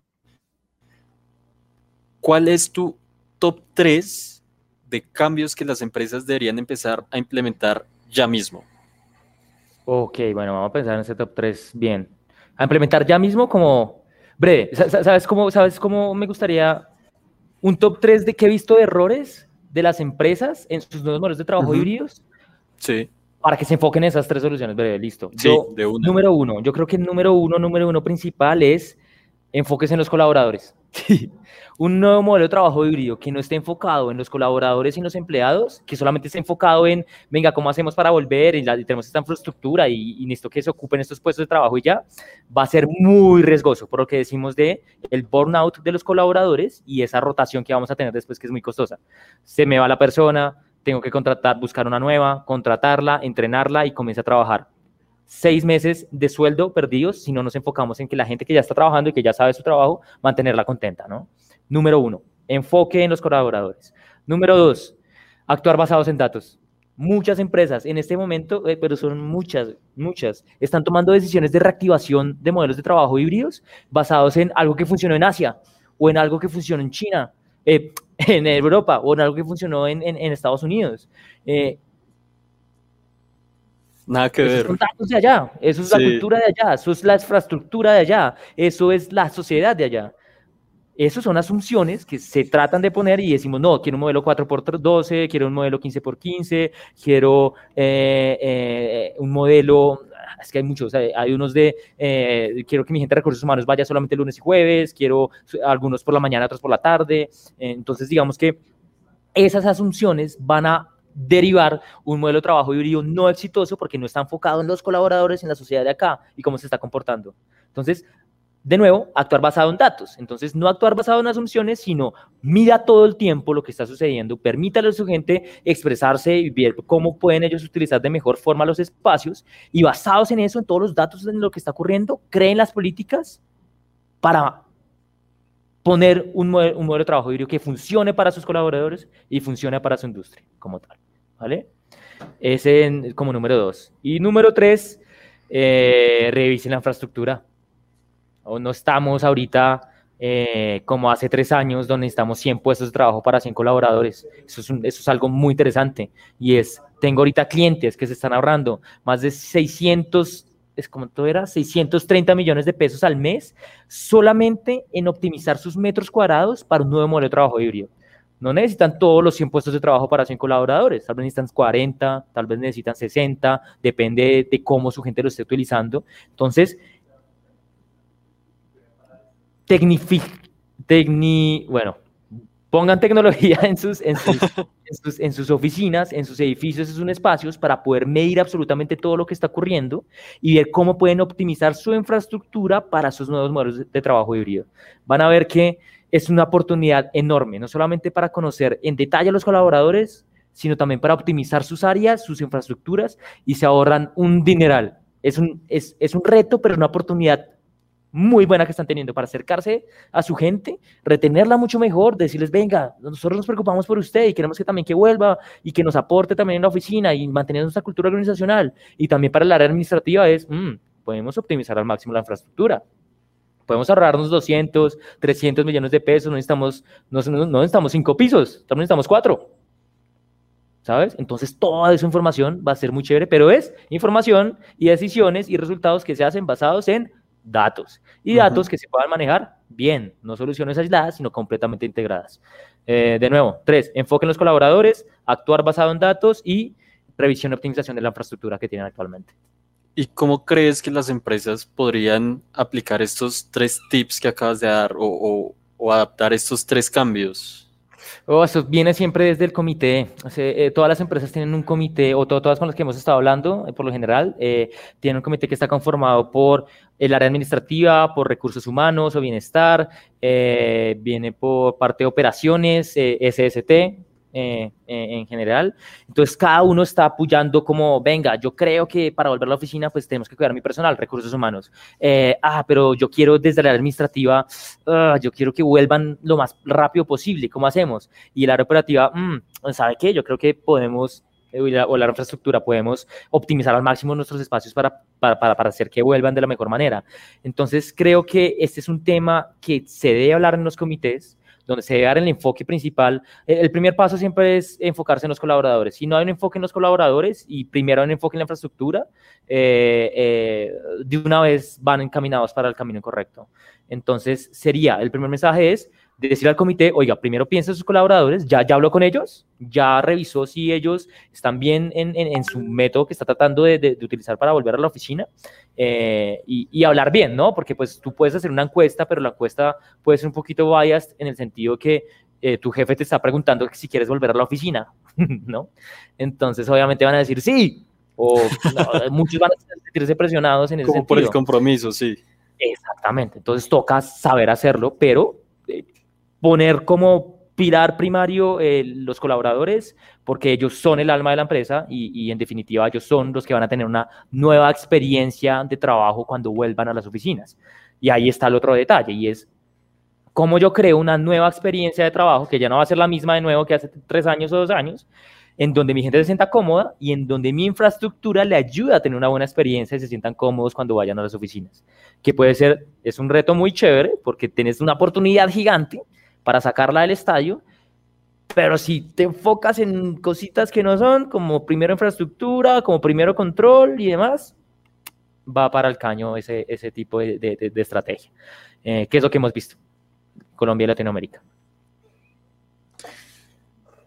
Speaker 1: ¿cuál es tu top 3 de cambios que las empresas deberían empezar a implementar ya mismo?
Speaker 2: Ok, bueno, vamos a pensar en ese top 3 bien a implementar ya mismo como breve. ¿Sabes cómo, ¿Sabes cómo me gustaría un top 3 de qué he visto de errores de las empresas en sus nuevos modelos de trabajo híbridos?
Speaker 1: Sí.
Speaker 2: Para que se enfoquen en esas tres soluciones, breve, listo. Sí, de uno. Número uno, yo creo que el número uno, número uno principal es enfoques en los colaboradores. un nuevo modelo de trabajo híbrido que no esté enfocado en los colaboradores y los empleados, que solamente esté enfocado en, venga, ¿cómo hacemos para volver? Y, tenemos esta infraestructura y, y necesito que se ocupen estos puestos de trabajo y ya, va a ser muy riesgoso, por lo que decimos de el burnout de los colaboradores y esa rotación que vamos a tener después, que es muy costosa. Se me va la persona, tengo que contratar, buscar una nueva, contratarla, entrenarla y comienza a trabajar seis meses de sueldo perdidos si no nos enfocamos en que la gente que ya está trabajando y que ya sabe su trabajo, mantenerla contenta, ¿no? Número uno, enfoque en los colaboradores. Número dos, actuar basados en datos. Muchas empresas en este momento, eh, pero son muchas, muchas, están tomando decisiones de reactivación de modelos de trabajo híbridos basados en algo que funcionó en Asia o en algo que funcionó en China, eh, en Europa o en algo que funcionó en, Estados Unidos. Eh,
Speaker 1: Nada que ver.
Speaker 2: Son datos de allá, eso es la cultura de allá, eso es la infraestructura de allá, eso es la sociedad de allá. Esas son asunciones que se tratan de poner y decimos, no, quiero un modelo 4x12, quiero un modelo 15x15, quiero eh, eh, un modelo, es que hay muchos, hay unos de, eh, quiero que mi gente de recursos humanos vaya solamente lunes y jueves, quiero algunos por la mañana, otros por la tarde. Entonces, digamos que esas asunciones van a derivar un modelo de trabajo híbrido no exitoso porque no está enfocado en los colaboradores, en la sociedad de acá y cómo se está comportando. Entonces, de nuevo, actuar basado en datos. Entonces, no actuar basado en asunciones, sino mira todo el tiempo lo que está sucediendo, permítale a su gente expresarse y ver cómo pueden ellos utilizar de mejor forma los espacios y basados en eso, en todos los datos de lo que está ocurriendo, creen las políticas para poner un modelo, un modelo de trabajo híbrido que funcione para sus colaboradores y funcione para su industria como tal. ¿Vale? Ese como número dos. Y número tres, eh, revisen la infraestructura no estamos ahorita eh, como hace tres años, donde necesitamos 100 puestos de trabajo para 100 colaboradores. Eso es, eso es algo muy interesante. Y es, tengo ahorita clientes que se están ahorrando más de 600, es como todo era, 630 millones de pesos al mes solamente en optimizar sus metros cuadrados para un nuevo modelo de trabajo híbrido. No necesitan todos los 100 puestos de trabajo para 100 colaboradores, tal vez necesitan 40, tal vez necesitan 60, depende de cómo su gente lo esté utilizando. Entonces, tecni, bueno, pongan tecnología en sus, en sus, en, sus, oficinas, en sus edificios, en sus espacios, para poder medir absolutamente todo lo que está ocurriendo y ver cómo pueden optimizar su infraestructura para sus nuevos modelos de trabajo híbrido. Van a ver que es una oportunidad enorme, no solamente para conocer en detalle a los colaboradores, sino también para optimizar sus áreas, sus infraestructuras y se ahorran un dineral. Es un, es, es un reto, pero una oportunidad muy buena que están teniendo para acercarse a su gente, retenerla mucho mejor, decirles, venga, nosotros nos preocupamos por usted y queremos que también que vuelva y que nos aporte también en la oficina y mantener nuestra cultura organizacional. Y también para el área administrativa es, mm, podemos optimizar al máximo la infraestructura. Podemos ahorrarnos 200, 300 millones de pesos, no necesitamos, no, no necesitamos cinco pisos, necesitamos cuatro. ¿Sabes? Entonces toda esa información va a ser muy chévere, pero es información y decisiones y resultados que se hacen basados en datos y datos que se puedan manejar bien, no soluciones aisladas, sino completamente integradas. Eh, de nuevo, tres, enfoque en los colaboradores, actuar basado en datos y revisión y optimización de la infraestructura que tienen actualmente.
Speaker 1: ¿Y cómo crees que las empresas podrían aplicar estos tres tips que acabas de dar o, adaptar estos tres cambios?
Speaker 2: Oh, eso viene siempre desde el comité. Eh, todas las empresas tienen un comité, o todas con las que hemos estado hablando, eh, por lo general, eh, tienen un comité que está conformado por el área administrativa, por recursos humanos o bienestar, viene por parte de operaciones, SST, eh, eh, en general. Entonces, cada uno está apoyando como, venga, yo creo que para volver a la oficina, pues tenemos que cuidar mi personal, recursos humanos. Eh, ah, pero yo quiero desde la administrativa, ah, yo quiero que vuelvan lo más rápido posible. ¿Cómo hacemos? Y la área operativa, mm, ¿sabe qué? Yo creo que podemos o la infraestructura, podemos optimizar al máximo nuestros espacios para, para, para, hacer que vuelvan de la mejor manera. Entonces, creo que este es un tema que se debe hablar en los comités, donde se debe dar el enfoque principal. Eh, el primer paso siempre es enfocarse en los colaboradores. Si no hay un enfoque en los colaboradores y primero un enfoque en la infraestructura, eh, eh, de una vez van encaminados para el camino correcto. Entonces, sería, el primer mensaje es decir al comité, oiga, primero piensa en sus colaboradores, ya, ya habló con ellos, ya revisó si ellos están bien en, en, su método que está tratando de, de, utilizar para volver a la oficina eh, y, y, hablar bien, ¿no? Porque pues tú puedes hacer una encuesta, pero la encuesta puede ser un poquito biased en el sentido que eh, tu jefe te está preguntando si quieres volver a la oficina, ¿no? Entonces obviamente van a decir sí, o muchos van a sentirse presionados en ese
Speaker 1: Como por el compromiso, sí.
Speaker 2: Exactamente, entonces toca saber hacerlo, pero poner como pilar primario eh, los colaboradores, porque ellos son el alma de la empresa y, en definitiva ellos son los que van a tener una nueva experiencia de trabajo cuando vuelvan a las oficinas. Y ahí está el otro detalle y es cómo yo creo una nueva experiencia de trabajo que ya no va a ser la misma de nuevo que hace tres años o dos años, en donde mi gente se sienta cómoda y en donde mi infraestructura le ayuda a tener una buena experiencia y se sientan cómodos cuando vayan a las oficinas. Que puede ser, es un reto muy chévere porque tienes una oportunidad gigante para sacarla del estadio, pero si te enfocas en cositas que no son, como primero infraestructura, como primero control y demás, va para el caño ese, ese tipo de, estrategia. Eh, ¿Qué es lo que hemos visto? Colombia y Latinoamérica.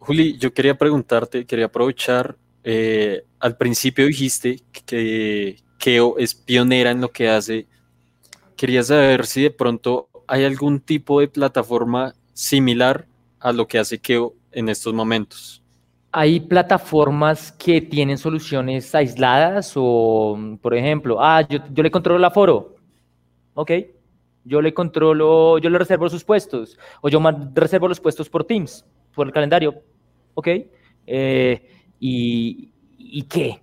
Speaker 1: Juli, yo quería preguntarte, quería aprovechar, eh, al principio dijiste que Keo es pionera en lo que hace. Quería saber si de pronto hay algún tipo de plataforma similar a lo que hace Keo en estos momentos.
Speaker 2: Hay plataformas que tienen soluciones aisladas o, por ejemplo, ah, yo, le controlo el aforo. Ok. Yo le controlo, yo le reservo sus puestos. O yo reservo los puestos por Teams, por el calendario. Ok. Eh, ¿Y qué?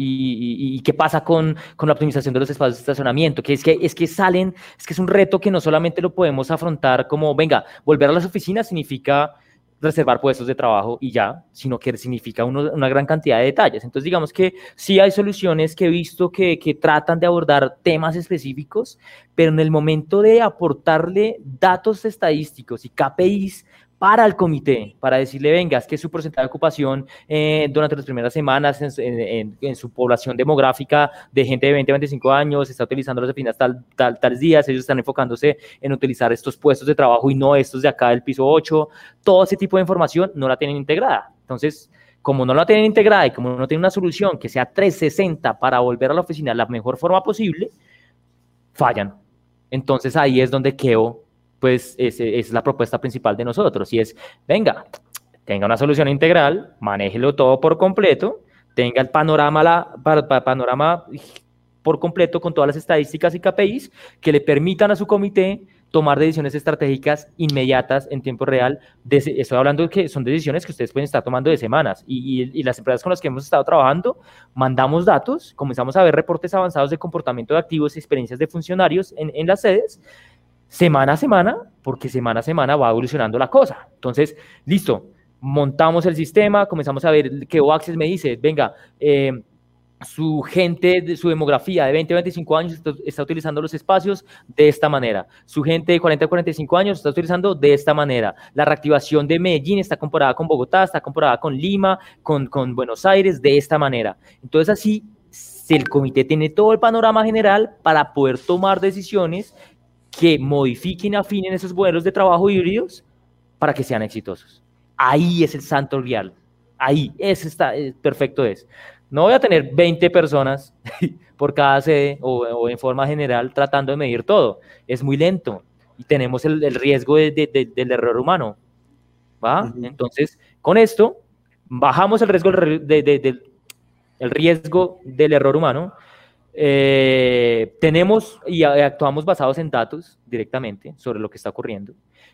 Speaker 2: ¿Y, qué pasa con, con, la optimización de los espacios de estacionamiento? Que es que, es que salen, es que es un reto que no solamente lo podemos afrontar como, venga, volver a las oficinas significa reservar puestos de trabajo y ya, sino que significa una gran cantidad de detalles. Entonces, digamos que sí hay soluciones que he visto que, que tratan de abordar temas específicos, pero en el momento de aportarle datos estadísticos y KPIs para el comité, para decirle, venga, es que su porcentaje de ocupación eh, durante las primeras semanas en, su población demográfica de gente de 20 a 25 años está utilizando las oficinas tal, tal, tales días, ellos están enfocándose en utilizar estos puestos de trabajo y no estos de acá del piso 8, todo ese tipo de información no la tienen integrada. Entonces, como no la tienen integrada y como no tienen una solución que sea 360 para volver a la oficina la mejor forma posible, fallan. Entonces ahí es donde quedo pues es la propuesta principal de nosotros y es, venga, tenga una solución integral, manéjelo todo por completo, tenga el panorama, la, panorama por completo con todas las estadísticas y KPIs que le permitan a su comité tomar decisiones estratégicas inmediatas en tiempo real. estoy hablando de que son decisiones que ustedes pueden estar tomando de semanas y, las empresas con las que hemos estado trabajando, mandamos datos, comenzamos a ver reportes avanzados de comportamiento de activos y experiencias de funcionarios en las sedes semana a semana, porque semana a semana va evolucionando la cosa. Entonces, listo, montamos el sistema, comenzamos a ver que OAccess me dice, venga, eh, su gente, su demografía de 20 a 25 años está, utilizando los espacios de esta manera. Su gente de 40 a 45 años está utilizando de esta manera. La reactivación de Medellín está comparada con Bogotá, está comparada con Lima, con, con Buenos Aires, de esta manera. Entonces así el comité tiene todo el panorama general para poder tomar decisiones que modifiquen afinen esos modelos de trabajo híbridos para que sean exitosos. Ahí es el santo grial. Ahí, ese está, perfecto es. No voy a tener 20 personas por cada sede o, en forma general tratando de medir todo. Es muy lento y tenemos el, riesgo del error humano. ¿va? Entonces, con esto, bajamos el riesgo del el riesgo del error humano. Eh, tenemos y actuamos basados en datos directamente sobre lo que está ocurriendo.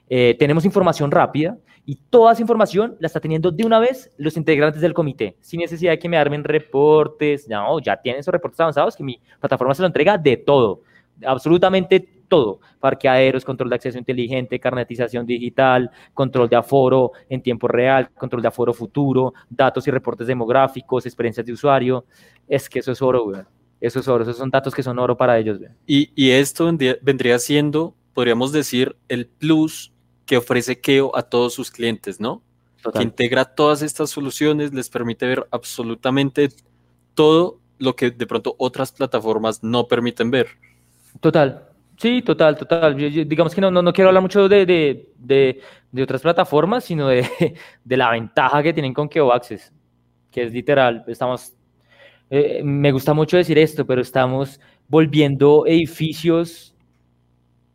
Speaker 2: Eh, tenemos información rápida y toda esa información la está teniendo de una vez los integrantes del comité, sin necesidad de que me armen reportes. No, ya tienen esos reportes avanzados que mi plataforma se lo entrega de todo, absolutamente todo. Parqueaderos, control de acceso inteligente, carnetización digital, control de aforo en tiempo real, control de aforo futuro, datos y reportes demográficos, experiencias de usuario. Es que eso es oro, güey. Eso es oro, esos son datos que son oro para ellos.
Speaker 1: Y, y esto vendría siendo, podríamos decir, el plus que ofrece Keo a todos sus clientes, ¿no? Que integra todas estas soluciones, les permite ver absolutamente todo lo que de pronto otras plataformas no permiten ver.
Speaker 2: Total, sí, total, total. digamos que no, no, quiero hablar mucho de, de, de, otras plataformas, sino de, de, la ventaja que tienen con Keo Access, que es literal, estamos, eh, me gusta mucho decir esto, pero estamos volviendo edificios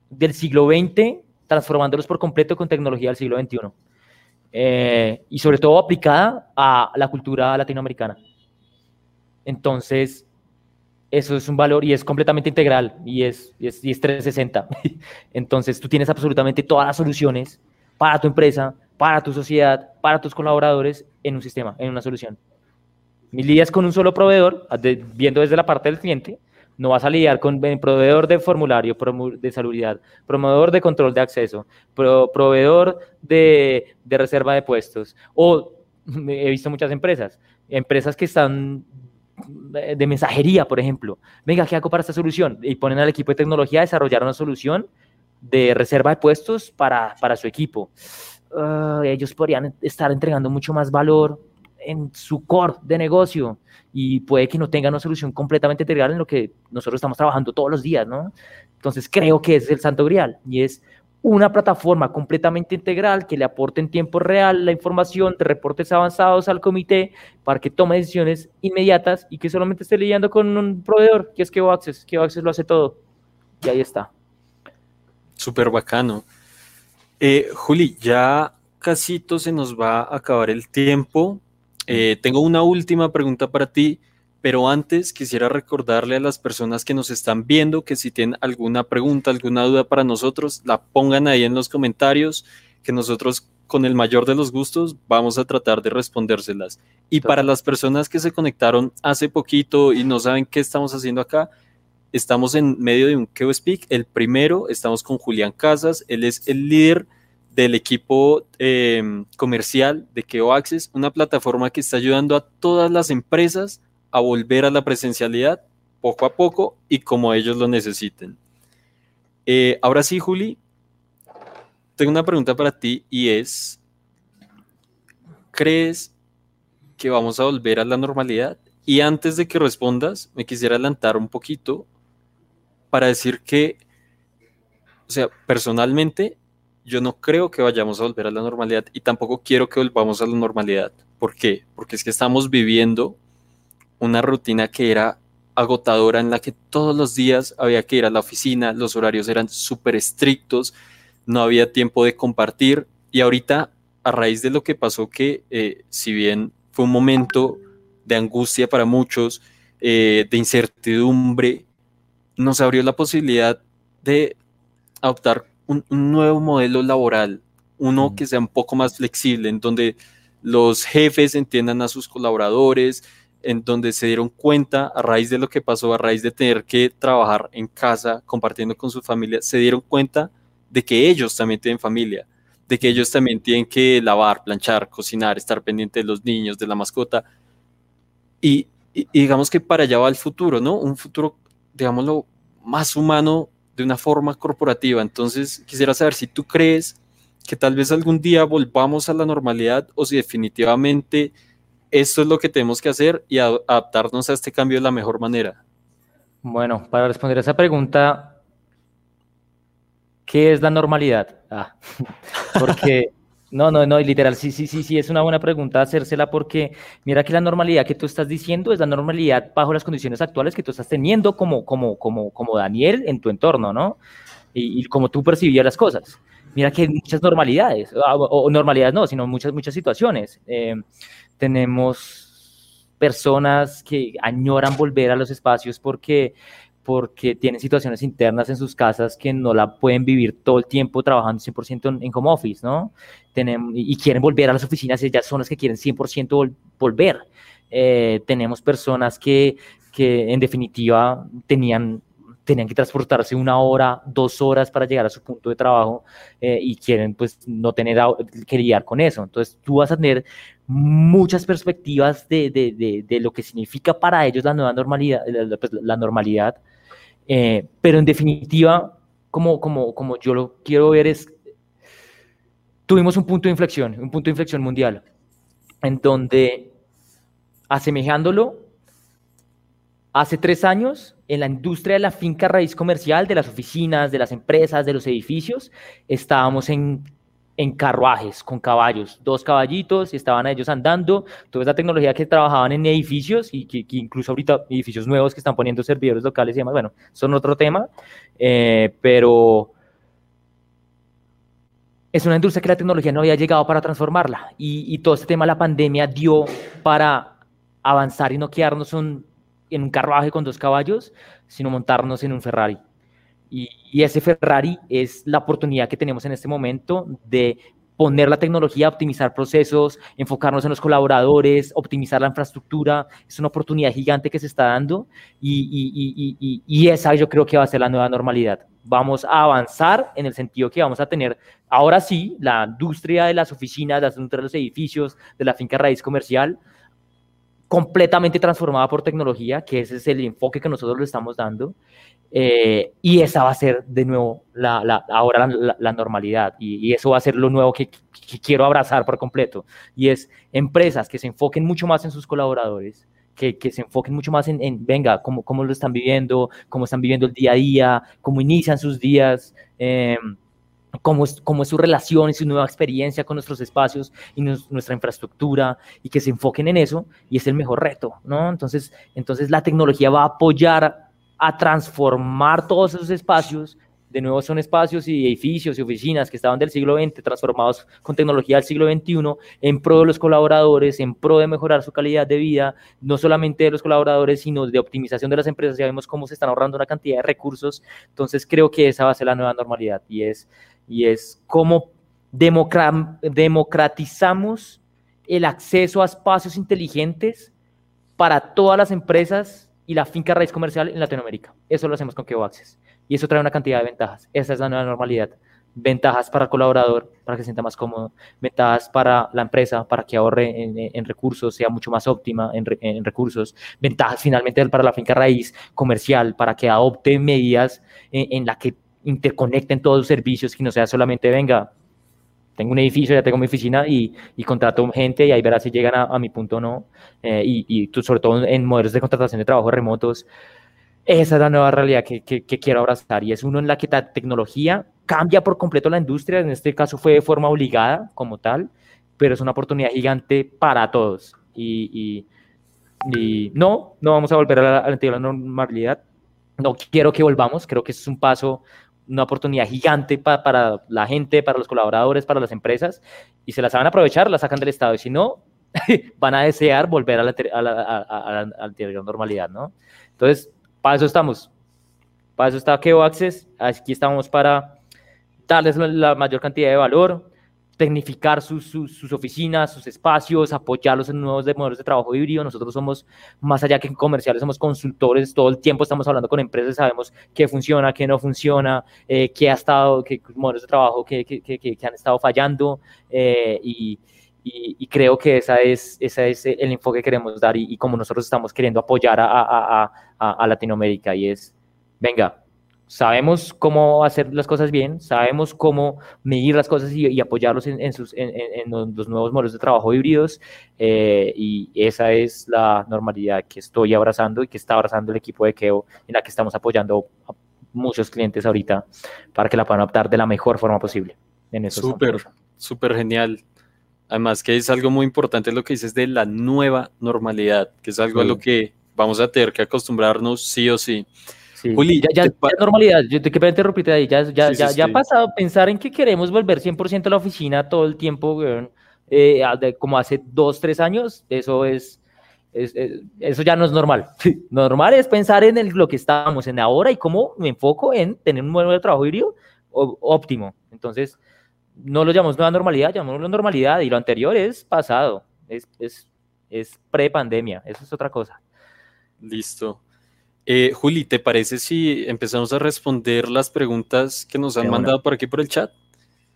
Speaker 2: del siglo XX transformándolos por completo con tecnología del siglo XXI. Eh, y sobre todo aplicada a la cultura latinoamericana. Entonces, eso es un valor y es completamente integral y es, y es, y es 360. Entonces, tú tienes absolutamente todas las soluciones para tu empresa, para tu sociedad, para tus colaboradores en un sistema, en una solución. Mi lidias con un solo proveedor, viendo desde la parte del cliente, no vas a lidiar con proveedor de formulario de salubridad, proveedor de control de acceso, proveedor de, reserva de puestos. O he visto muchas empresas, empresas que están de mensajería, por ejemplo. Venga, ¿qué hago para esta solución? Y ponen al equipo de tecnología a desarrollar una solución de reserva de puestos para, su equipo. Ah, ellos podrían estar entregando mucho más valor en su core de negocio y puede que no tenga una solución completamente integral en lo que nosotros estamos trabajando todos los días, ¿no? Entonces creo que es el santo grial y es una plataforma completamente integral que le aporte en tiempo real la información de reportes avanzados al comité para que tome decisiones inmediatas y que solamente esté lidiando con un proveedor, que es que Access. que Access lo hace todo. Y ahí está.
Speaker 1: Súper bacano. Eh, Juli, ya casito se nos va a acabar el tiempo. Eh, tengo una última pregunta para ti, pero antes quisiera recordarle a las personas que nos están viendo que si tienen alguna pregunta, alguna duda para nosotros, la pongan ahí en los comentarios, que nosotros con el mayor de los gustos vamos a tratar de respondérselas. Y para las personas que se conectaron hace poquito y no saben qué estamos haciendo acá, estamos en medio de un Keo Speak. El primero, estamos con Julián Casas, él es el líder del equipo em, comercial de Keo Access, una plataforma que está ayudando a todas las empresas a volver a la presencialidad poco a poco y como ellos lo necesiten. Eh, ahora sí, Juli, tengo una pregunta para ti y es, ¿crees que vamos a volver a la normalidad? Y antes de que respondas, me quisiera adelantar un poquito para decir que, o sea, personalmente yo no creo que vayamos a volver a la normalidad y tampoco quiero que volvamos a la normalidad. ¿Por qué? Porque es que estamos viviendo una rutina que era agotadora en la que todos los días había que ir a la oficina, los horarios eran súper estrictos, no había tiempo de compartir y ahorita a raíz de lo que pasó que eh, si bien fue un momento de angustia para muchos, eh, de incertidumbre, nos abrió la posibilidad de adoptar un, nuevo modelo laboral, uno que sea un poco más flexible, en donde los jefes entiendan a sus colaboradores, en donde se dieron cuenta a raíz de lo que pasó, a raíz de tener que trabajar en casa, compartiendo con su familia, se dieron cuenta de que ellos también tienen familia, de que ellos también tienen que lavar, planchar, cocinar, estar pendiente de los niños, de la mascota. Y y, digamos que para allá va el futuro, ¿no? Un futuro, digámoslo, más humano de una forma corporativa. Entonces, quisiera saber si tú crees que tal vez algún día volvamos a la normalidad o si definitivamente esto es lo que tenemos que hacer y adaptarnos a este cambio de la mejor manera.
Speaker 2: Bueno, para responder a esa pregunta, ¿qué es la normalidad? Ah, porque no, no, no, literal, sí, sí, sí, sí, es una buena pregunta hacérsela porque mira que la normalidad que tú estás diciendo es la normalidad bajo las condiciones actuales que tú estás teniendo como, como, como, como Daniel en tu entorno, ¿no? Y, como tú percibías las cosas. Mira que hay muchas normalidades, ah, o, normalidades no, sino muchas, muchas situaciones. Eh, tenemos personas que añoran volver a los espacios porque porque tienen situaciones internas en sus casas que no la pueden vivir todo el tiempo trabajando 100% en, home office, ¿no? Y quieren volver a las oficinas, ellas son las que quieren 100% volver. Eh, tenemos personas que, que en definitiva tenían tenían que transportarse una hora, dos horas para llegar a su punto de trabajo eh, y quieren pues no tener que lidiar con eso. Entonces tú vas a tener muchas perspectivas de, de, de, lo que significa para ellos la nueva normalidad, la, pues, la normalidad eh, pero en definitiva, como, como, como yo lo quiero ver es, tuvimos un punto de inflexión, un punto de inflexión mundial, en donde, asemejándolo, hace tres años, en la industria de la finca raíz comercial, de las oficinas, de las empresas, de los edificios, estábamos en en carruajes con caballos, dos caballitos y estaban ellos andando. Toda esa tecnología que trabajaban en edificios y que, incluso ahorita edificios nuevos que están poniendo servidores locales y demás, bueno, son otro tema, eh, pero es una industria que la tecnología no había llegado para transformarla y, todo este tema la pandemia dio para avanzar y no quedarnos en un carruaje con dos caballos, sino montarnos en un Ferrari. Y, ese Ferrari es la oportunidad que tenemos en este momento de poner la tecnología, optimizar procesos, enfocarnos en los colaboradores, optimizar la infraestructura. Es una oportunidad gigante que se está dando y, y, esa yo creo que va a ser la nueva normalidad. Vamos a avanzar en el sentido que vamos a tener, ahora sí, la industria de las oficinas, la industria de los edificios, de la finca raíz comercial, completamente transformada por tecnología, que ese es el enfoque que nosotros le estamos dando. Eh, y esa va a ser de nuevo la, ahora la, normalidad y, eso va a ser lo nuevo que, quiero abrazar por completo. Y es empresas que se enfoquen mucho más en sus colaboradores, que, que se enfoquen mucho más en, en, venga, cómo, cómo, lo están viviendo, cómo están viviendo el día a día, cómo inician sus días. Eh, cómo es, cómo es su relación y su nueva experiencia con nuestros espacios y nuestra infraestructura y que se enfoquen en eso y es el mejor reto, ¿no? Entonces, entonces la tecnología va a apoyar a transformar todos esos espacios. De nuevo son espacios y edificios y oficinas que estaban del siglo XX transformados con tecnología del siglo XXI en pro de los colaboradores, en pro de mejorar su calidad de vida, no solamente de los colaboradores, sino de optimización de las empresas. Ya vemos cómo se están ahorrando una cantidad de recursos. Entonces creo que esa va a ser la nueva normalidad y es, y es cómo democratizamos el acceso a espacios inteligentes para todas las empresas y la finca raíz comercial en Latinoamérica. Eso lo hacemos con Keo Access. Y eso trae una cantidad de ventajas. Esa es la nueva normalidad. Ventajas para el colaborador, para que se sienta más cómodo. Ventajas para la empresa, para que ahorre en, recursos, sea mucho más óptima en, recursos. Ventajas finalmente para la finca raíz comercial, para que adopte medidas en, la que interconecten todos los servicios, que no sea solamente, venga, tengo un edificio, ya tengo mi oficina y, y contrato gente y ahí verás si llegan a, mi punto o no. Eh, y, y tú, sobre todo en modelos de contratación de trabajo remotos, esa es la nueva realidad que, que, quiero abrazar y es uno en la que la tecnología cambia por completo la industria, en este caso fue de forma obligada como tal, pero es una oportunidad gigante para todos. Y, y no, no vamos a volver a la, a la normalidad. No quiero que volvamos, creo que es un paso una oportunidad gigante para la gente, para los colaboradores, para las empresas, y se la saben aprovechar, la sacan del Estado, y si no, van a desear volver a la, a la, anterior normalidad, ¿no? Entonces, para eso estamos. Para eso está Keo Access, aquí estamos para darles la mayor cantidad de valor, tecnificar sus, sus, oficinas, sus espacios, apoyarlos en nuevos modelos de trabajo híbrido. Nosotros somos, más allá que comerciales, somos consultores, todo el tiempo estamos hablando con empresas, sabemos qué funciona, qué no funciona, eh, qué ha estado, qué modelos de trabajo que, que, que, que han estado fallando eh, y, Y, creo que esa es, esa es el enfoque que queremos dar y, y como nosotros estamos queriendo apoyar a, a, a, a Latinoamérica y es, venga, sabemos cómo hacer las cosas bien, sabemos cómo medir las cosas y, apoyarlos en, sus, en, los nuevos modelos de trabajo híbridos eh, y esa es la normalidad que estoy abrazando y que está abrazando el equipo de Keo en la que estamos apoyando a muchos clientes ahorita para que la puedan adaptar de la mejor forma posible.
Speaker 1: Súper, súper genial. Además que es algo muy importante lo que dices de la nueva normalidad, que es algo a lo que vamos a tener que acostumbrarnos sí o sí.
Speaker 2: Juli, ya, ya, normalidad, yo te quiero interrumpirte ahí, ya, ya, ya, ya ha pasado pensar en que queremos volver 100% a la oficina todo el tiempo, eh, como hace dos, tres años, eso es, eso ya no es normal. normal es pensar en el, lo que estábamos en ahora y cómo me enfoco en tener un modelo de trabajo híbrido óptimo. Entonces, no lo llamamos nueva normalidad, llamémoslo normalidad y lo anterior es pasado, es, es, es pre-pandemia, eso es otra cosa.
Speaker 1: Listo. Eh, Juli, ¿te parece si empezamos a responder las preguntas que nos han mandado por aquí por el chat?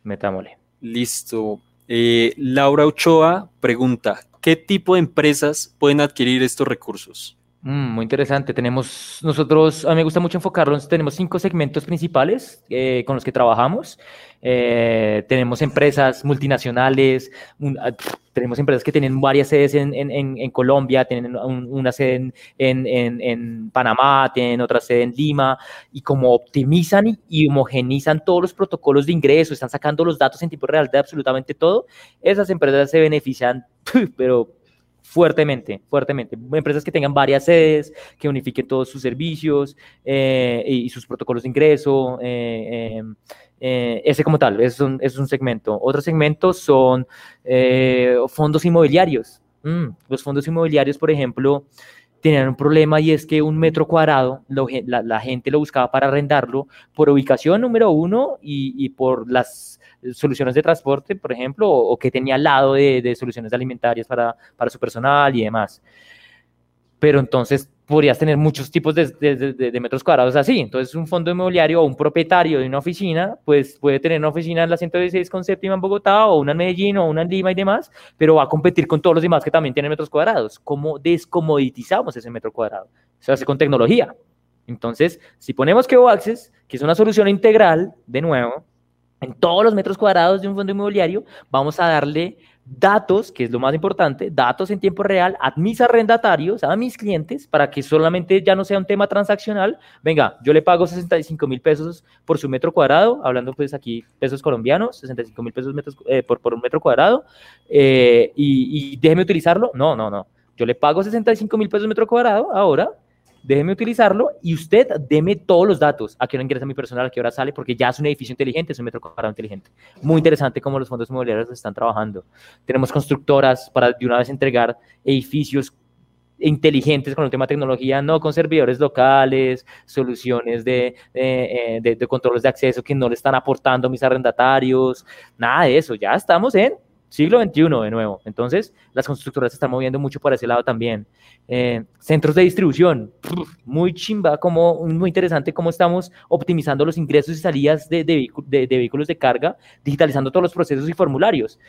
Speaker 2: Metámosle.
Speaker 1: Listo. Eh, Laura Ochoa pregunta, ¿qué tipo de empresas pueden adquirir estos recursos?
Speaker 2: Mm, muy interesante. Tenemos nosotros, a mí me gusta mucho enfocarnos, tenemos cinco segmentos principales eh, con los que trabajamos. Eh, tenemos empresas multinacionales, ah, tenemos empresas que tienen varias sedes en, en, en Colombia, tienen una sede en, Panamá, tienen otra sede en Lima, y como optimizan y, y homogenizan todos los protocolos de ingreso, están sacando los datos en tiempo real de absolutamente todo, esas empresas se benefician, pero fuertemente, fuertemente. Empresas que tengan varias sedes, que unifiquen todos sus servicios eh, y, sus protocolos de ingreso. Eh, eh, ese como tal, es un, es un segmento. Otro segmento son fondos inmobiliarios. Mm, los fondos inmobiliarios, por ejemplo, tenían un problema y es que un metro cuadrado, la, gente lo buscaba para arrendarlo por ubicación número uno y, y por las soluciones de transporte, por ejemplo, o, que tenía al lado de, soluciones alimentarias para, para, su personal y demás. Pero entonces podrías tener muchos tipos de, de, metros cuadrados así. Entonces, un fondo inmobiliario o un propietario de una oficina, pues puede tener una oficina en la 116 con séptima en Bogotá, o una en Medellín, o una en Lima y demás, pero va a competir con todos los demás que también tienen metros cuadrados. ¿Cómo descomoditizamos ese metro cuadrado? Se hace con tecnología. Entonces, si ponemos que Access, que es una solución integral, de nuevo, en todos los metros cuadrados de un fondo inmobiliario, vamos a darle datos, que es lo más importante, datos en tiempo real a mis arrendatarios, a mis clientes, para que solamente ya no sea un tema transaccional. Venga, yo le pago 65 mil pesos por su metro cuadrado, hablando pues aquí pesos colombianos, 65 mil pesos eh, por, por, un metro cuadrado, eh, y, y déjeme utilizarlo. No, no, no. Yo le pago 65 mil pesos metro cuadrado ahora déjeme utilizarlo y usted deme todos los datos, a qué hora ingresa mi personal, a qué hora sale, porque ya es un edificio inteligente, es un metro cuadrado inteligente. Muy interesante cómo los fondos inmobiliarios están trabajando. Tenemos constructoras para de una vez entregar edificios inteligentes con el tema de tecnología, no con servidores locales, soluciones de, de, de, de controles de acceso que no le están aportando mis arrendatarios, nada de eso, ya estamos en siglo XXI de nuevo. Entonces, las constructoras se están moviendo mucho por ese lado también. Eh, centros de distribución, muy chimba, como, muy interesante cómo estamos optimizando los ingresos y salidas de, de, vehículos de carga, digitalizando todos los procesos y formularios.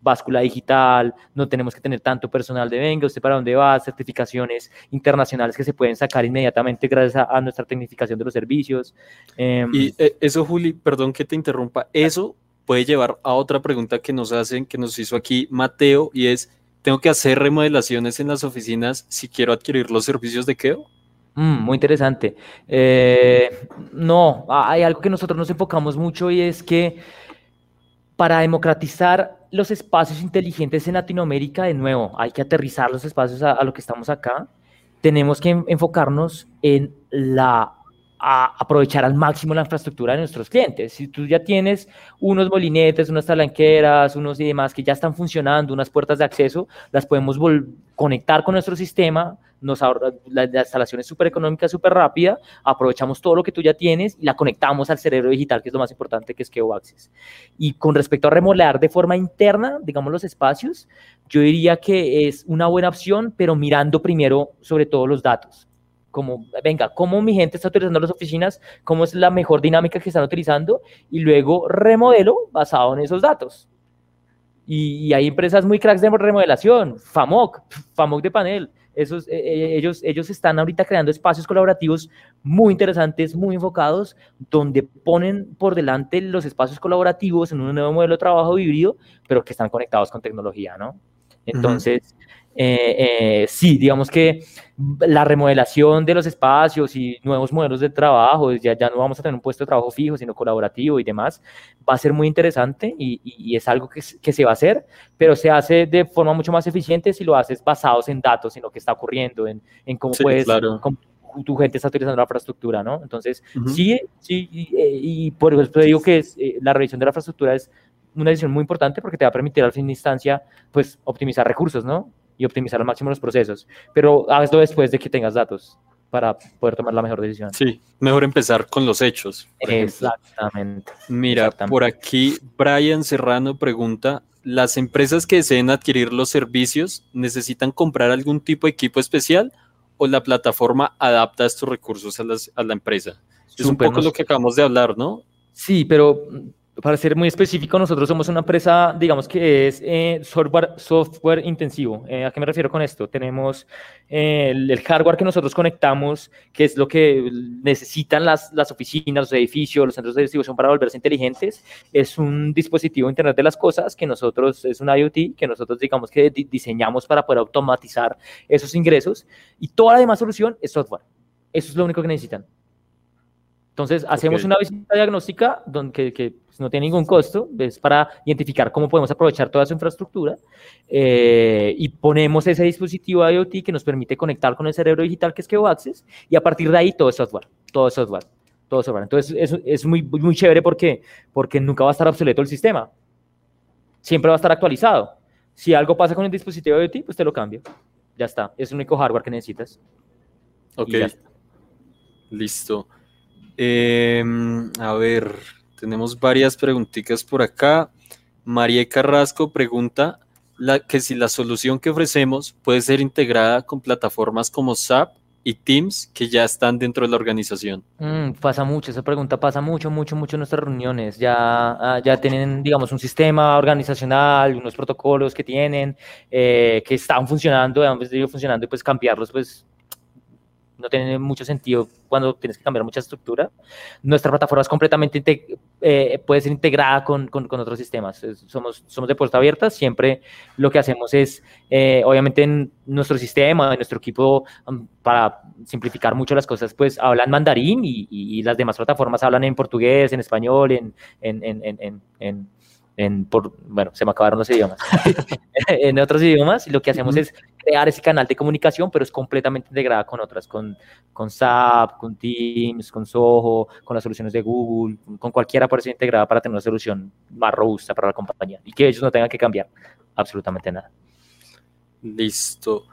Speaker 2: Báscula digital, no tenemos que tener tanto personal de venga, usted para dónde va, certificaciones internacionales que se pueden sacar inmediatamente gracias a, nuestra tecnificación de los servicios.
Speaker 1: Em, y eh, eso, Juli, perdón que te interrumpa, eso puede llevar a otra pregunta que nos hacen, que nos hizo aquí Mateo, y es, ¿tengo que hacer remodelaciones en las oficinas si quiero adquirir los servicios de Keo?
Speaker 2: Mm, muy interesante. Eh, no, hay algo que nosotros nos enfocamos mucho y es que para democratizar los espacios inteligentes en Latinoamérica, de nuevo, hay que aterrizar los espacios a, a lo que estamos acá. Tenemos que enfocarnos en la a aprovechar al máximo la infraestructura de nuestros clientes. Si tú ya tienes unos molinetes, unas talanqueras, unos y demás que ya están funcionando, unas puertas de acceso, las podemos conectar con nuestro sistema, nos la, instalación es súper económica, súper rápida, aprovechamos todo lo que tú ya tienes y la conectamos al cerebro digital, que es lo más importante, que es Keo Access. Y con respecto a remodelar de forma interna, digamos, los espacios, yo diría que es una buena opción, pero mirando primero sobre todo los datos como, venga, cómo mi gente está utilizando las oficinas, cómo es la mejor dinámica que están utilizando y luego remodelo basado en esos datos. Y, hay empresas muy cracks de remodelación, FAMOC, FAMOC de panel. Esos, eh, eh, ellos, ellos están ahorita creando espacios colaborativos muy interesantes, muy enfocados, donde ponen por delante los espacios colaborativos en un nuevo modelo de trabajo híbrido, pero que están conectados con tecnología, ¿no? Entonces, eh, eh, sí, digamos que la remodelación de los espacios y nuevos modelos de trabajo, ya, ya no vamos a tener un puesto de trabajo fijo, sino colaborativo y demás, va a ser muy interesante y, es algo que, que, se va a hacer, pero se hace de forma mucho más eficiente si lo haces basados en datos, en lo que está ocurriendo, en, en cómo puedes... tu gente está utilizando la infraestructura, ¿no? Entonces, sí, sí, y, por eso digo que es, eh, la revisión de la infraestructura es una decisión muy importante porque te va a permitir al fin de instancia, pues, optimizar recursos, ¿no? Y optimizar al máximo los procesos. Pero hazlo después de que tengas datos para poder tomar la mejor decisión.
Speaker 1: Sí, mejor empezar con los hechos.
Speaker 2: Exactamente.
Speaker 1: Mira, por aquí Brian Serrano pregunta, ¿las empresas que deseen adquirir los servicios necesitan comprar algún tipo de equipo especial o la plataforma adapta estos recursos a, las, a la empresa? Es un poco lo que acabamos de hablar, ¿no?
Speaker 2: Sí, pero para ser muy específico, nosotros somos una empresa, digamos que es eh, software, software intensivo. Eh, ¿A qué me refiero con esto? Tenemos eh, el, hardware que nosotros conectamos, que es lo que necesitan las, oficinas, los edificios, los centros de distribución para volverse inteligentes. Es un dispositivo Internet de las Cosas que nosotros, es un IoT, que nosotros digamos que diseñamos para poder automatizar esos ingresos. Y toda la demás solución es software. Eso es lo único que necesitan. Entonces, hacemos una visita diagnóstica donde, que, pues, no tiene ningún costo, es para identificar cómo podemos aprovechar toda su infraestructura eh, y ponemos ese dispositivo IoT que nos permite conectar con el cerebro digital que es Keo Access y a partir de ahí todo es software, todo es software, todo es software. Entonces, es, es muy, muy chévere porque, porque nunca va a estar obsoleto el sistema, siempre va a estar actualizado. Si algo pasa con el dispositivo IoT, pues te lo cambio. Ya está, es el único hardware que necesitas.
Speaker 1: Ok, listo. Em, a ver, tenemos varias preguntitas por acá. María Carrasco pregunta que si la solución que ofrecemos puede ser integrada con plataformas como SAP y Teams que ya están dentro de la organización.
Speaker 2: Mm, pasa mucho, esa pregunta pasa mucho, mucho, mucho en nuestras reuniones. Ya, ah, ya tienen, digamos, un sistema organizacional, unos protocolos que tienen, eh, que están funcionando, han de funcionando y pues cambiarlos, pues no tiene mucho sentido cuando tienes que cambiar mucha estructura. Nuestra plataforma es completamente, eh, puede ser integrada con, con, otros sistemas. somos, somos de puerta abierta, siempre lo que hacemos es, eh, obviamente en nuestro sistema, en nuestro equipo, um, para simplificar mucho las cosas, pues hablan mandarín y, las demás plataformas hablan en portugués, en español, en en, por, bueno, se me acabaron los idiomas, en otros idiomas, y lo que hacemos es crear ese canal de comunicación, pero es completamente integrada con otras, con, con SAP, con Teams, con Soho, con las soluciones de Google, con cualquiera puede ser integrada para tener una solución más robusta para la compañía y que ellos no tengan que cambiar absolutamente nada.
Speaker 1: Listo.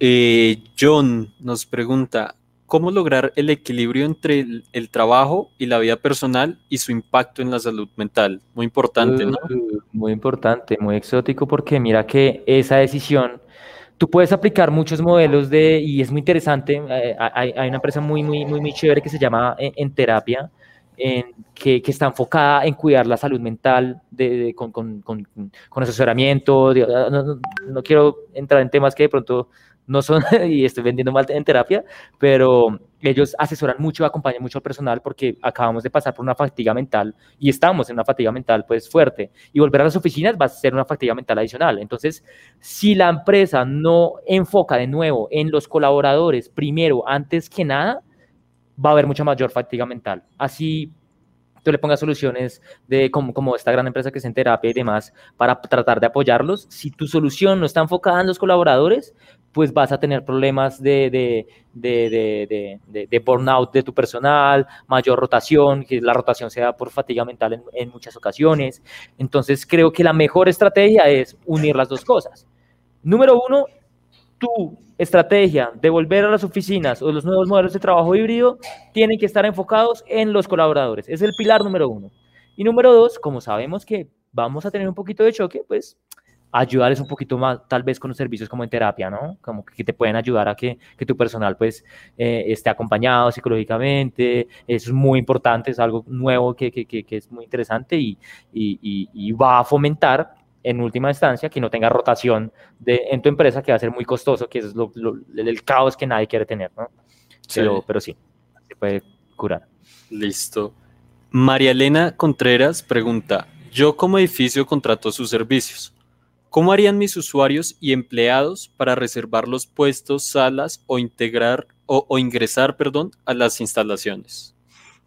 Speaker 1: Eh, John nos pregunta, cómo lograr el equilibrio entre el, trabajo y la vida personal y su impacto en la salud mental. Muy importante, ¿no?
Speaker 2: Uh, muy importante, muy exótico, porque mira que esa decisión, tú puedes aplicar muchos modelos de, y es muy interesante, eh, hay, una empresa muy, muy, muy, muy chévere que se llama eh, En, Terapia, en, que, está enfocada en cuidar la salud mental con, con, con, asesoramiento. no, no, quiero entrar en temas que de pronto no son, y estoy vendiendo mal en terapia, pero ellos asesoran mucho, acompañan mucho al personal porque acabamos de pasar por una fatiga mental y estamos en una fatiga mental pues fuerte y volver a las oficinas va a ser una fatiga mental adicional. Entonces, si la empresa no enfoca de nuevo en los colaboradores primero, antes que nada, va a haber mucha mayor fatiga mental. Así tú le pongas soluciones de como, como esta gran empresa que es en terapia y demás para tratar de apoyarlos. Si tu solución no está enfocada en los colaboradores, pues vas a tener problemas de, de, de, de, burnout de tu personal, mayor rotación, que la rotación sea por fatiga mental en, en muchas ocasiones. Entonces creo que la mejor estrategia es unir las dos cosas. Número uno, tu estrategia de volver a las oficinas o los nuevos modelos de trabajo híbrido tienen que estar enfocados en los colaboradores. Es el pilar número uno. Y número dos, como sabemos que vamos a tener un poquito de choque, pues ayudarles un poquito más, tal vez con servicios como en terapia, ¿no? Como que te pueden ayudar a que, que tu personal pues eh, esté acompañado psicológicamente, eso es muy importante, es algo nuevo que, que, que es muy interesante y, y, y, va a fomentar en última instancia, que no tenga rotación de, en tu empresa, que va a ser muy costoso, que es el caos que nadie quiere tener, ¿no? Pero sí, pero sí se puede curar.
Speaker 1: Listo. María Elena Contreras pregunta, yo como edificio contrato sus servicios. ¿Cómo harían mis usuarios y empleados para reservar los puestos, salas o integrar o, o ingresar, perdón, a las instalaciones?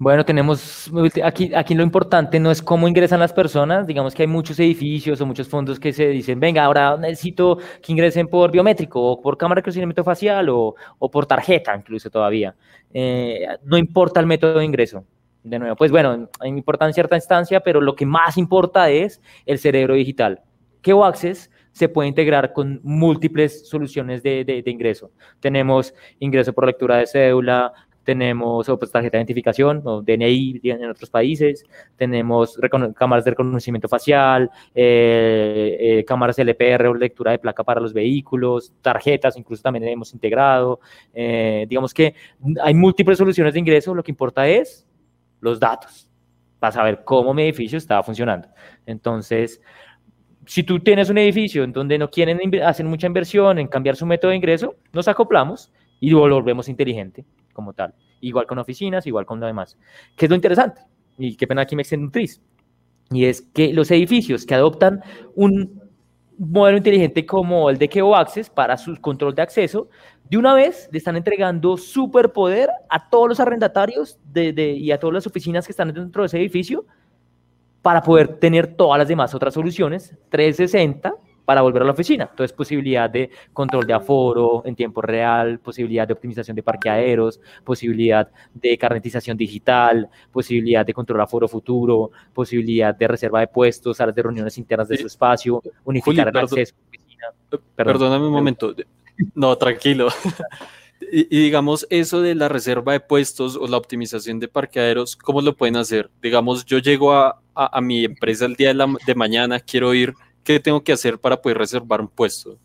Speaker 2: Bueno, tenemos aquí, aquí lo importante no es cómo ingresan las personas, digamos que hay muchos edificios o muchos fondos que se dicen, venga, ahora necesito que ingresen por biométrico o por cámara de reconocimiento facial o, o, por tarjeta incluso todavía. Eh, no importa el método de ingreso. De nuevo, pues bueno, importa en cierta instancia, pero lo que más importa es el cerebro digital. ¿Qué Access se puede integrar con múltiples soluciones de, de, ingreso. Tenemos ingreso por lectura de cédula, tenemos pues, tarjeta de identificación o DNI en otros países, tenemos cámaras de reconocimiento facial, eh, eh, cámaras LPR o lectura de placa para los vehículos, tarjetas, incluso también hemos integrado. Eh, digamos que hay múltiples soluciones de ingreso, lo que importa es los datos para saber cómo mi edificio está funcionando. Entonces, si tú tienes un edificio en donde no quieren hacer mucha inversión en cambiar su método de ingreso, nos acoplamos y lo volvemos inteligente como tal. Igual con oficinas, igual con lo demás. ¿Qué es lo interesante? Y qué pena aquí me extiendo Y es que los edificios que adoptan un modelo inteligente como el de Keo Access para su control de acceso, de una vez le están entregando superpoder a todos los arrendatarios de, de, y a todas las oficinas que están dentro de ese edificio para poder tener todas las demás otras soluciones 360 para volver a la oficina. Entonces, posibilidad de control de aforo en tiempo real, posibilidad de optimización de parqueaderos, posibilidad de carnetización digital, posibilidad de control de aforo futuro, posibilidad de reserva de puestos, salas de reuniones internas de su espacio, unificar el acceso a la oficina.
Speaker 1: Perdóname un momento. No, tranquilo. Y, digamos, eso de la reserva de puestos o la optimización de parqueaderos, ¿cómo lo pueden hacer? Digamos, yo llego a, a, mi empresa el día de, la, de mañana, quiero ir ¿qué tengo que hacer para poder reservar un puesto?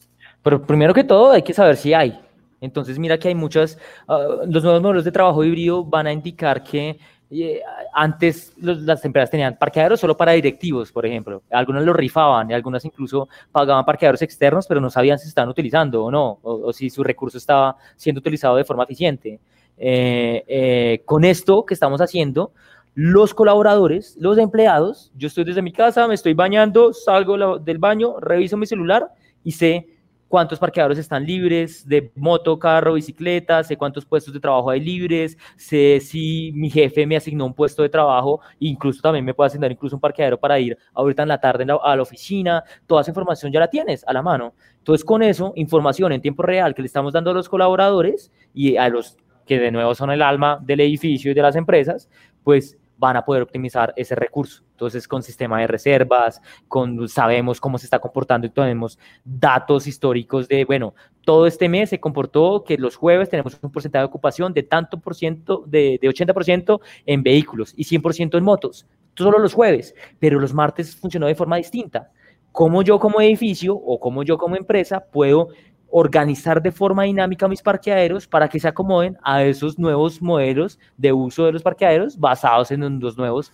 Speaker 2: Pero primero que todo hay que saber si hay. Entonces mira que hay muchas, uh, los nuevos modelos de trabajo híbrido van a indicar que eh, antes los, las empresas tenían parqueaderos solo para directivos, por ejemplo. Algunas lo rifaban y algunas incluso pagaban parqueaderos externos, pero no sabían si estaban utilizando o no, o, o si su recurso estaba siendo utilizado de forma eficiente. Eh, eh, con esto que estamos haciendo, los colaboradores, los empleados, yo estoy desde mi casa, me estoy bañando, salgo del baño, reviso mi celular y sé cuántos parqueadores están libres de moto, carro, bicicleta, sé cuántos puestos de trabajo hay libres, sé si mi jefe me asignó un puesto de trabajo, incluso también me puede asignar incluso un parqueadero para ir ahorita en la tarde a la oficina, toda esa información ya la tienes a la mano. Entonces con eso, información en tiempo real que le estamos dando a los colaboradores y a los que de nuevo son el alma del edificio y de las empresas, pues van a poder optimizar ese recurso. Entonces, con sistema de reservas, con sabemos cómo se está comportando y tenemos datos históricos de, bueno, todo este mes se comportó que los jueves tenemos un porcentaje de ocupación de tanto por ciento, de, de 80% en vehículos y 100% en motos. Solo los jueves, pero los martes funcionó de forma distinta. ¿Cómo yo como edificio o como yo como empresa puedo organizar de forma dinámica mis parqueaderos para que se acomoden a esos nuevos modelos de uso de los parqueaderos basados en los nuevos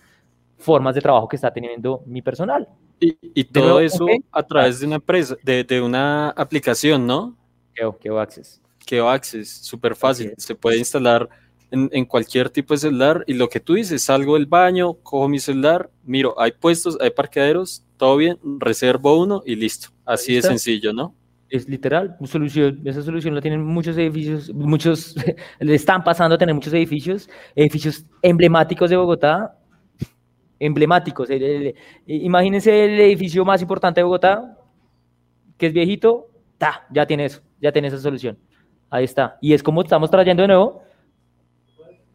Speaker 2: formas de trabajo que está teniendo mi personal.
Speaker 1: Y, todo eso a través de una empresa, de, de una aplicación, ¿no?
Speaker 2: Keo, Keo Access.
Speaker 1: Keo Access, súper fácil. Se puede instalar en, en, cualquier tipo de celular y lo que tú dices, salgo del baño, cojo mi celular, miro, hay puestos, hay parqueaderos, todo bien, reservo uno y listo. Así de sencillo, ¿no?
Speaker 2: Es literal, solución, esa solución la tienen muchos edificios, muchos, le están pasando a tener muchos edificios, edificios emblemáticos de Bogotá, emblemáticos. imagínense el edificio más importante de Bogotá, que es viejito, ta, ya tiene eso, ya tiene esa solución. Ahí está. Y es como estamos trayendo de nuevo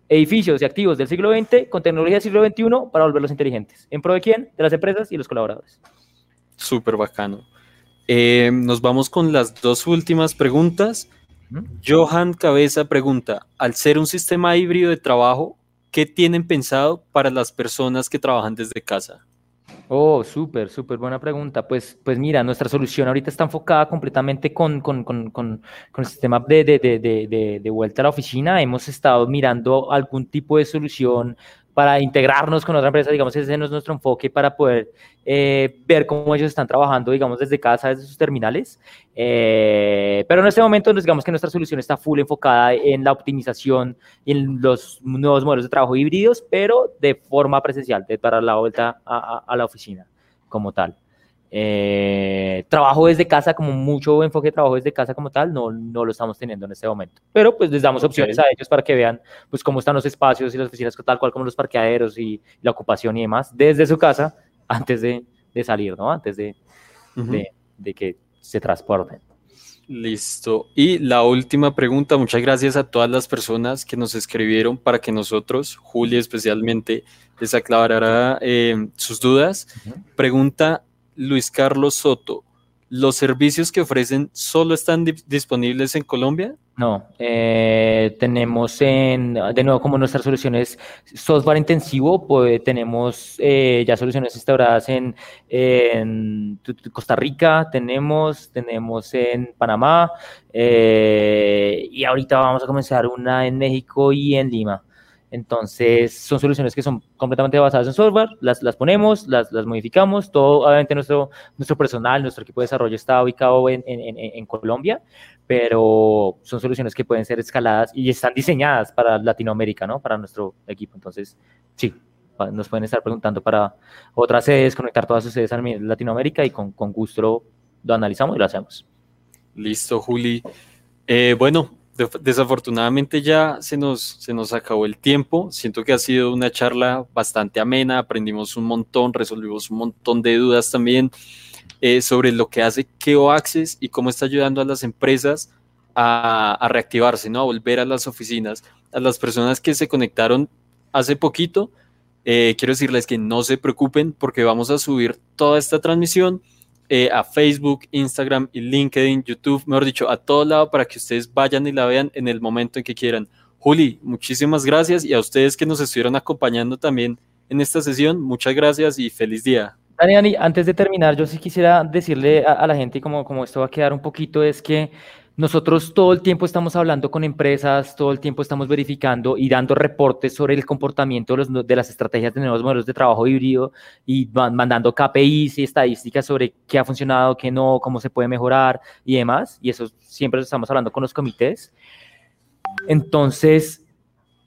Speaker 2: edificios y activos del siglo XX con tecnología del siglo XXI para volverlos inteligentes. ¿En pro de quién? De las empresas y los colaboradores.
Speaker 1: Súper bacano. Eh, nos vamos con las dos últimas preguntas. Johan Cabeza pregunta, al ser un sistema híbrido de trabajo, ¿qué tienen pensado para las personas que trabajan desde casa?
Speaker 2: Oh, súper, súper buena pregunta. Pues, pues mira, nuestra solución ahorita está enfocada completamente con, con, con, con el sistema de, de, de, de, vuelta a la oficina. Hemos estado mirando algún tipo de solución para integrarnos con otra empresa, digamos, ese es nuestro enfoque para poder eh, ver cómo ellos están trabajando, digamos, desde casa, desde sus terminales. Eh, pero en este momento, digamos que nuestra solución está full enfocada en la optimización y en los nuevos modelos de trabajo híbridos, pero de forma presencial, de para la vuelta a la oficina como tal. Eh, trabajo desde casa, como mucho enfoque de trabajo desde casa como tal, no, no lo estamos teniendo en este momento. Pero pues les damos opciones a ellos para que vean pues cómo están los espacios y las oficinas tal cual como los parqueaderos y la ocupación y demás desde su casa antes de, de salir, ¿no? Antes de, de, de que se transporten.
Speaker 1: Listo. Y la última pregunta, muchas gracias a todas las personas que nos escribieron para que nosotros, Julia especialmente, les aclarara eh, sus dudas. Pregunta Luis Carlos Soto, ¿los servicios que ofrecen solo están disponibles en Colombia?
Speaker 2: No, eh, tenemos en, de nuevo, como nuestras soluciones software intensivo, pues tenemos eh, ya soluciones instauradas en, Costa Rica, tenemos, tenemos en Panamá, eh, y ahorita vamos a comenzar una en México y en Lima. Entonces, son soluciones que son completamente basadas en software, las, las ponemos, las, las modificamos, todo, obviamente nuestro, nuestro personal, nuestro equipo de desarrollo está ubicado en, en, en, Colombia, pero son soluciones que pueden ser escaladas y están diseñadas para Latinoamérica, ¿no? Para nuestro equipo. Entonces, sí, nos pueden estar preguntando para otras sedes, conectar todas sus sedes a Latinoamérica y con, con gusto lo analizamos y lo hacemos.
Speaker 1: Listo, Juli. Eh, bueno, desafortunadamente ya se nos, se nos acabó el tiempo. Siento que ha sido una charla bastante amena, aprendimos un montón, resolvimos un montón de dudas también eh, sobre lo que hace Keo Access y cómo está ayudando a las empresas a, reactivarse, ¿no? a volver a las oficinas. A las personas que se conectaron hace poquito, eh, quiero decirles que no se preocupen porque vamos a subir toda esta transmisión eh, a Facebook, Instagram y LinkedIn, YouTube, mejor dicho, a todo lado para que ustedes vayan y la vean en el momento en que quieran. Juli, muchísimas gracias y a ustedes que nos estuvieron acompañando también en esta sesión, muchas gracias y feliz día.
Speaker 2: Dani, Dani, antes de terminar, yo sí quisiera decirle a, la gente, como, como esto va a quedar un poquito, es que nosotros todo el tiempo estamos hablando con empresas, todo el tiempo estamos verificando y dando reportes sobre el comportamiento de, las estrategias de nuevos modelos de trabajo híbrido y mandando KPIs y estadísticas sobre qué ha funcionado, qué no, cómo se puede mejorar y demás. Y eso siempre estamos hablando con los comités. Entonces,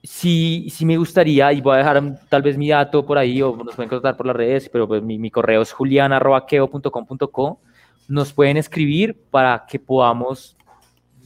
Speaker 2: sí, sí me gustaría, y voy a dejar tal vez mi dato por ahí, o nos pueden contactar por las redes, pero pues mi, mi correo es juliana.queo.com.co. Nos pueden escribir para que podamos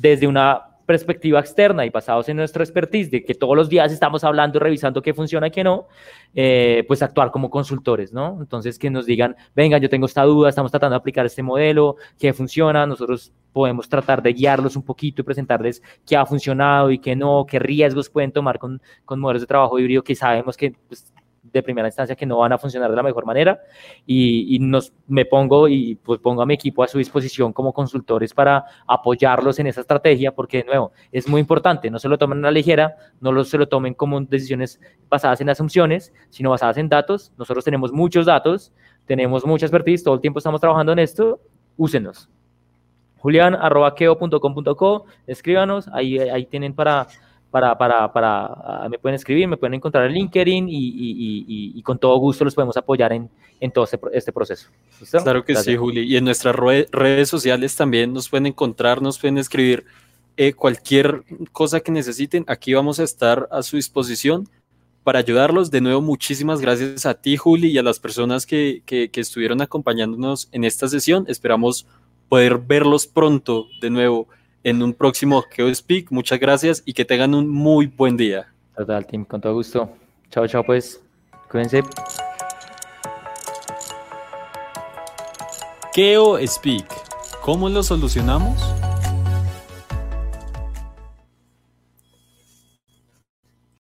Speaker 2: desde una perspectiva externa y basados en nuestro expertise, de que todos los días estamos hablando y revisando qué funciona y qué no, eh, pues actuar como consultores, ¿no? Entonces, que nos digan, venga, yo tengo esta duda, estamos tratando de aplicar este modelo, qué funciona, nosotros podemos tratar de guiarlos un poquito y presentarles qué ha funcionado y qué no, qué riesgos pueden tomar con, con modelos de trabajo híbrido que sabemos que pues, de primera instancia que no van a funcionar de la mejor manera y, nos, me pongo y pues pongo a mi equipo a su disposición como consultores para apoyarlos en esa estrategia porque de nuevo es muy importante, no se lo tomen a la ligera, no lo, se lo tomen como decisiones basadas en asunciones, sino basadas en datos. Nosotros tenemos muchos datos, tenemos mucha expertise, todo el tiempo estamos trabajando en esto, úsenos. julian.com.co, escríbanos, ahí, ahí tienen para para, para, para, ah, me pueden escribir, me pueden encontrar en LinkedIn y, y, y, y con todo gusto los podemos apoyar en, en todo este, este proceso.
Speaker 1: Claro que sí, Juli. Y en nuestras redes sociales también nos pueden encontrar, nos pueden escribir eh, cualquier cosa que necesiten. Aquí vamos a estar a su disposición para ayudarlos. De nuevo, muchísimas gracias a ti, Juli, y a las personas que, que, que estuvieron acompañándonos en esta sesión. Esperamos poder verlos pronto de nuevo en un próximo Speak. Muchas gracias y que tengan un muy buen día.
Speaker 2: Total, team, con todo gusto. Chao, chao, pues. Cuídense.
Speaker 1: Keo Speak. ¿Cómo lo solucionamos?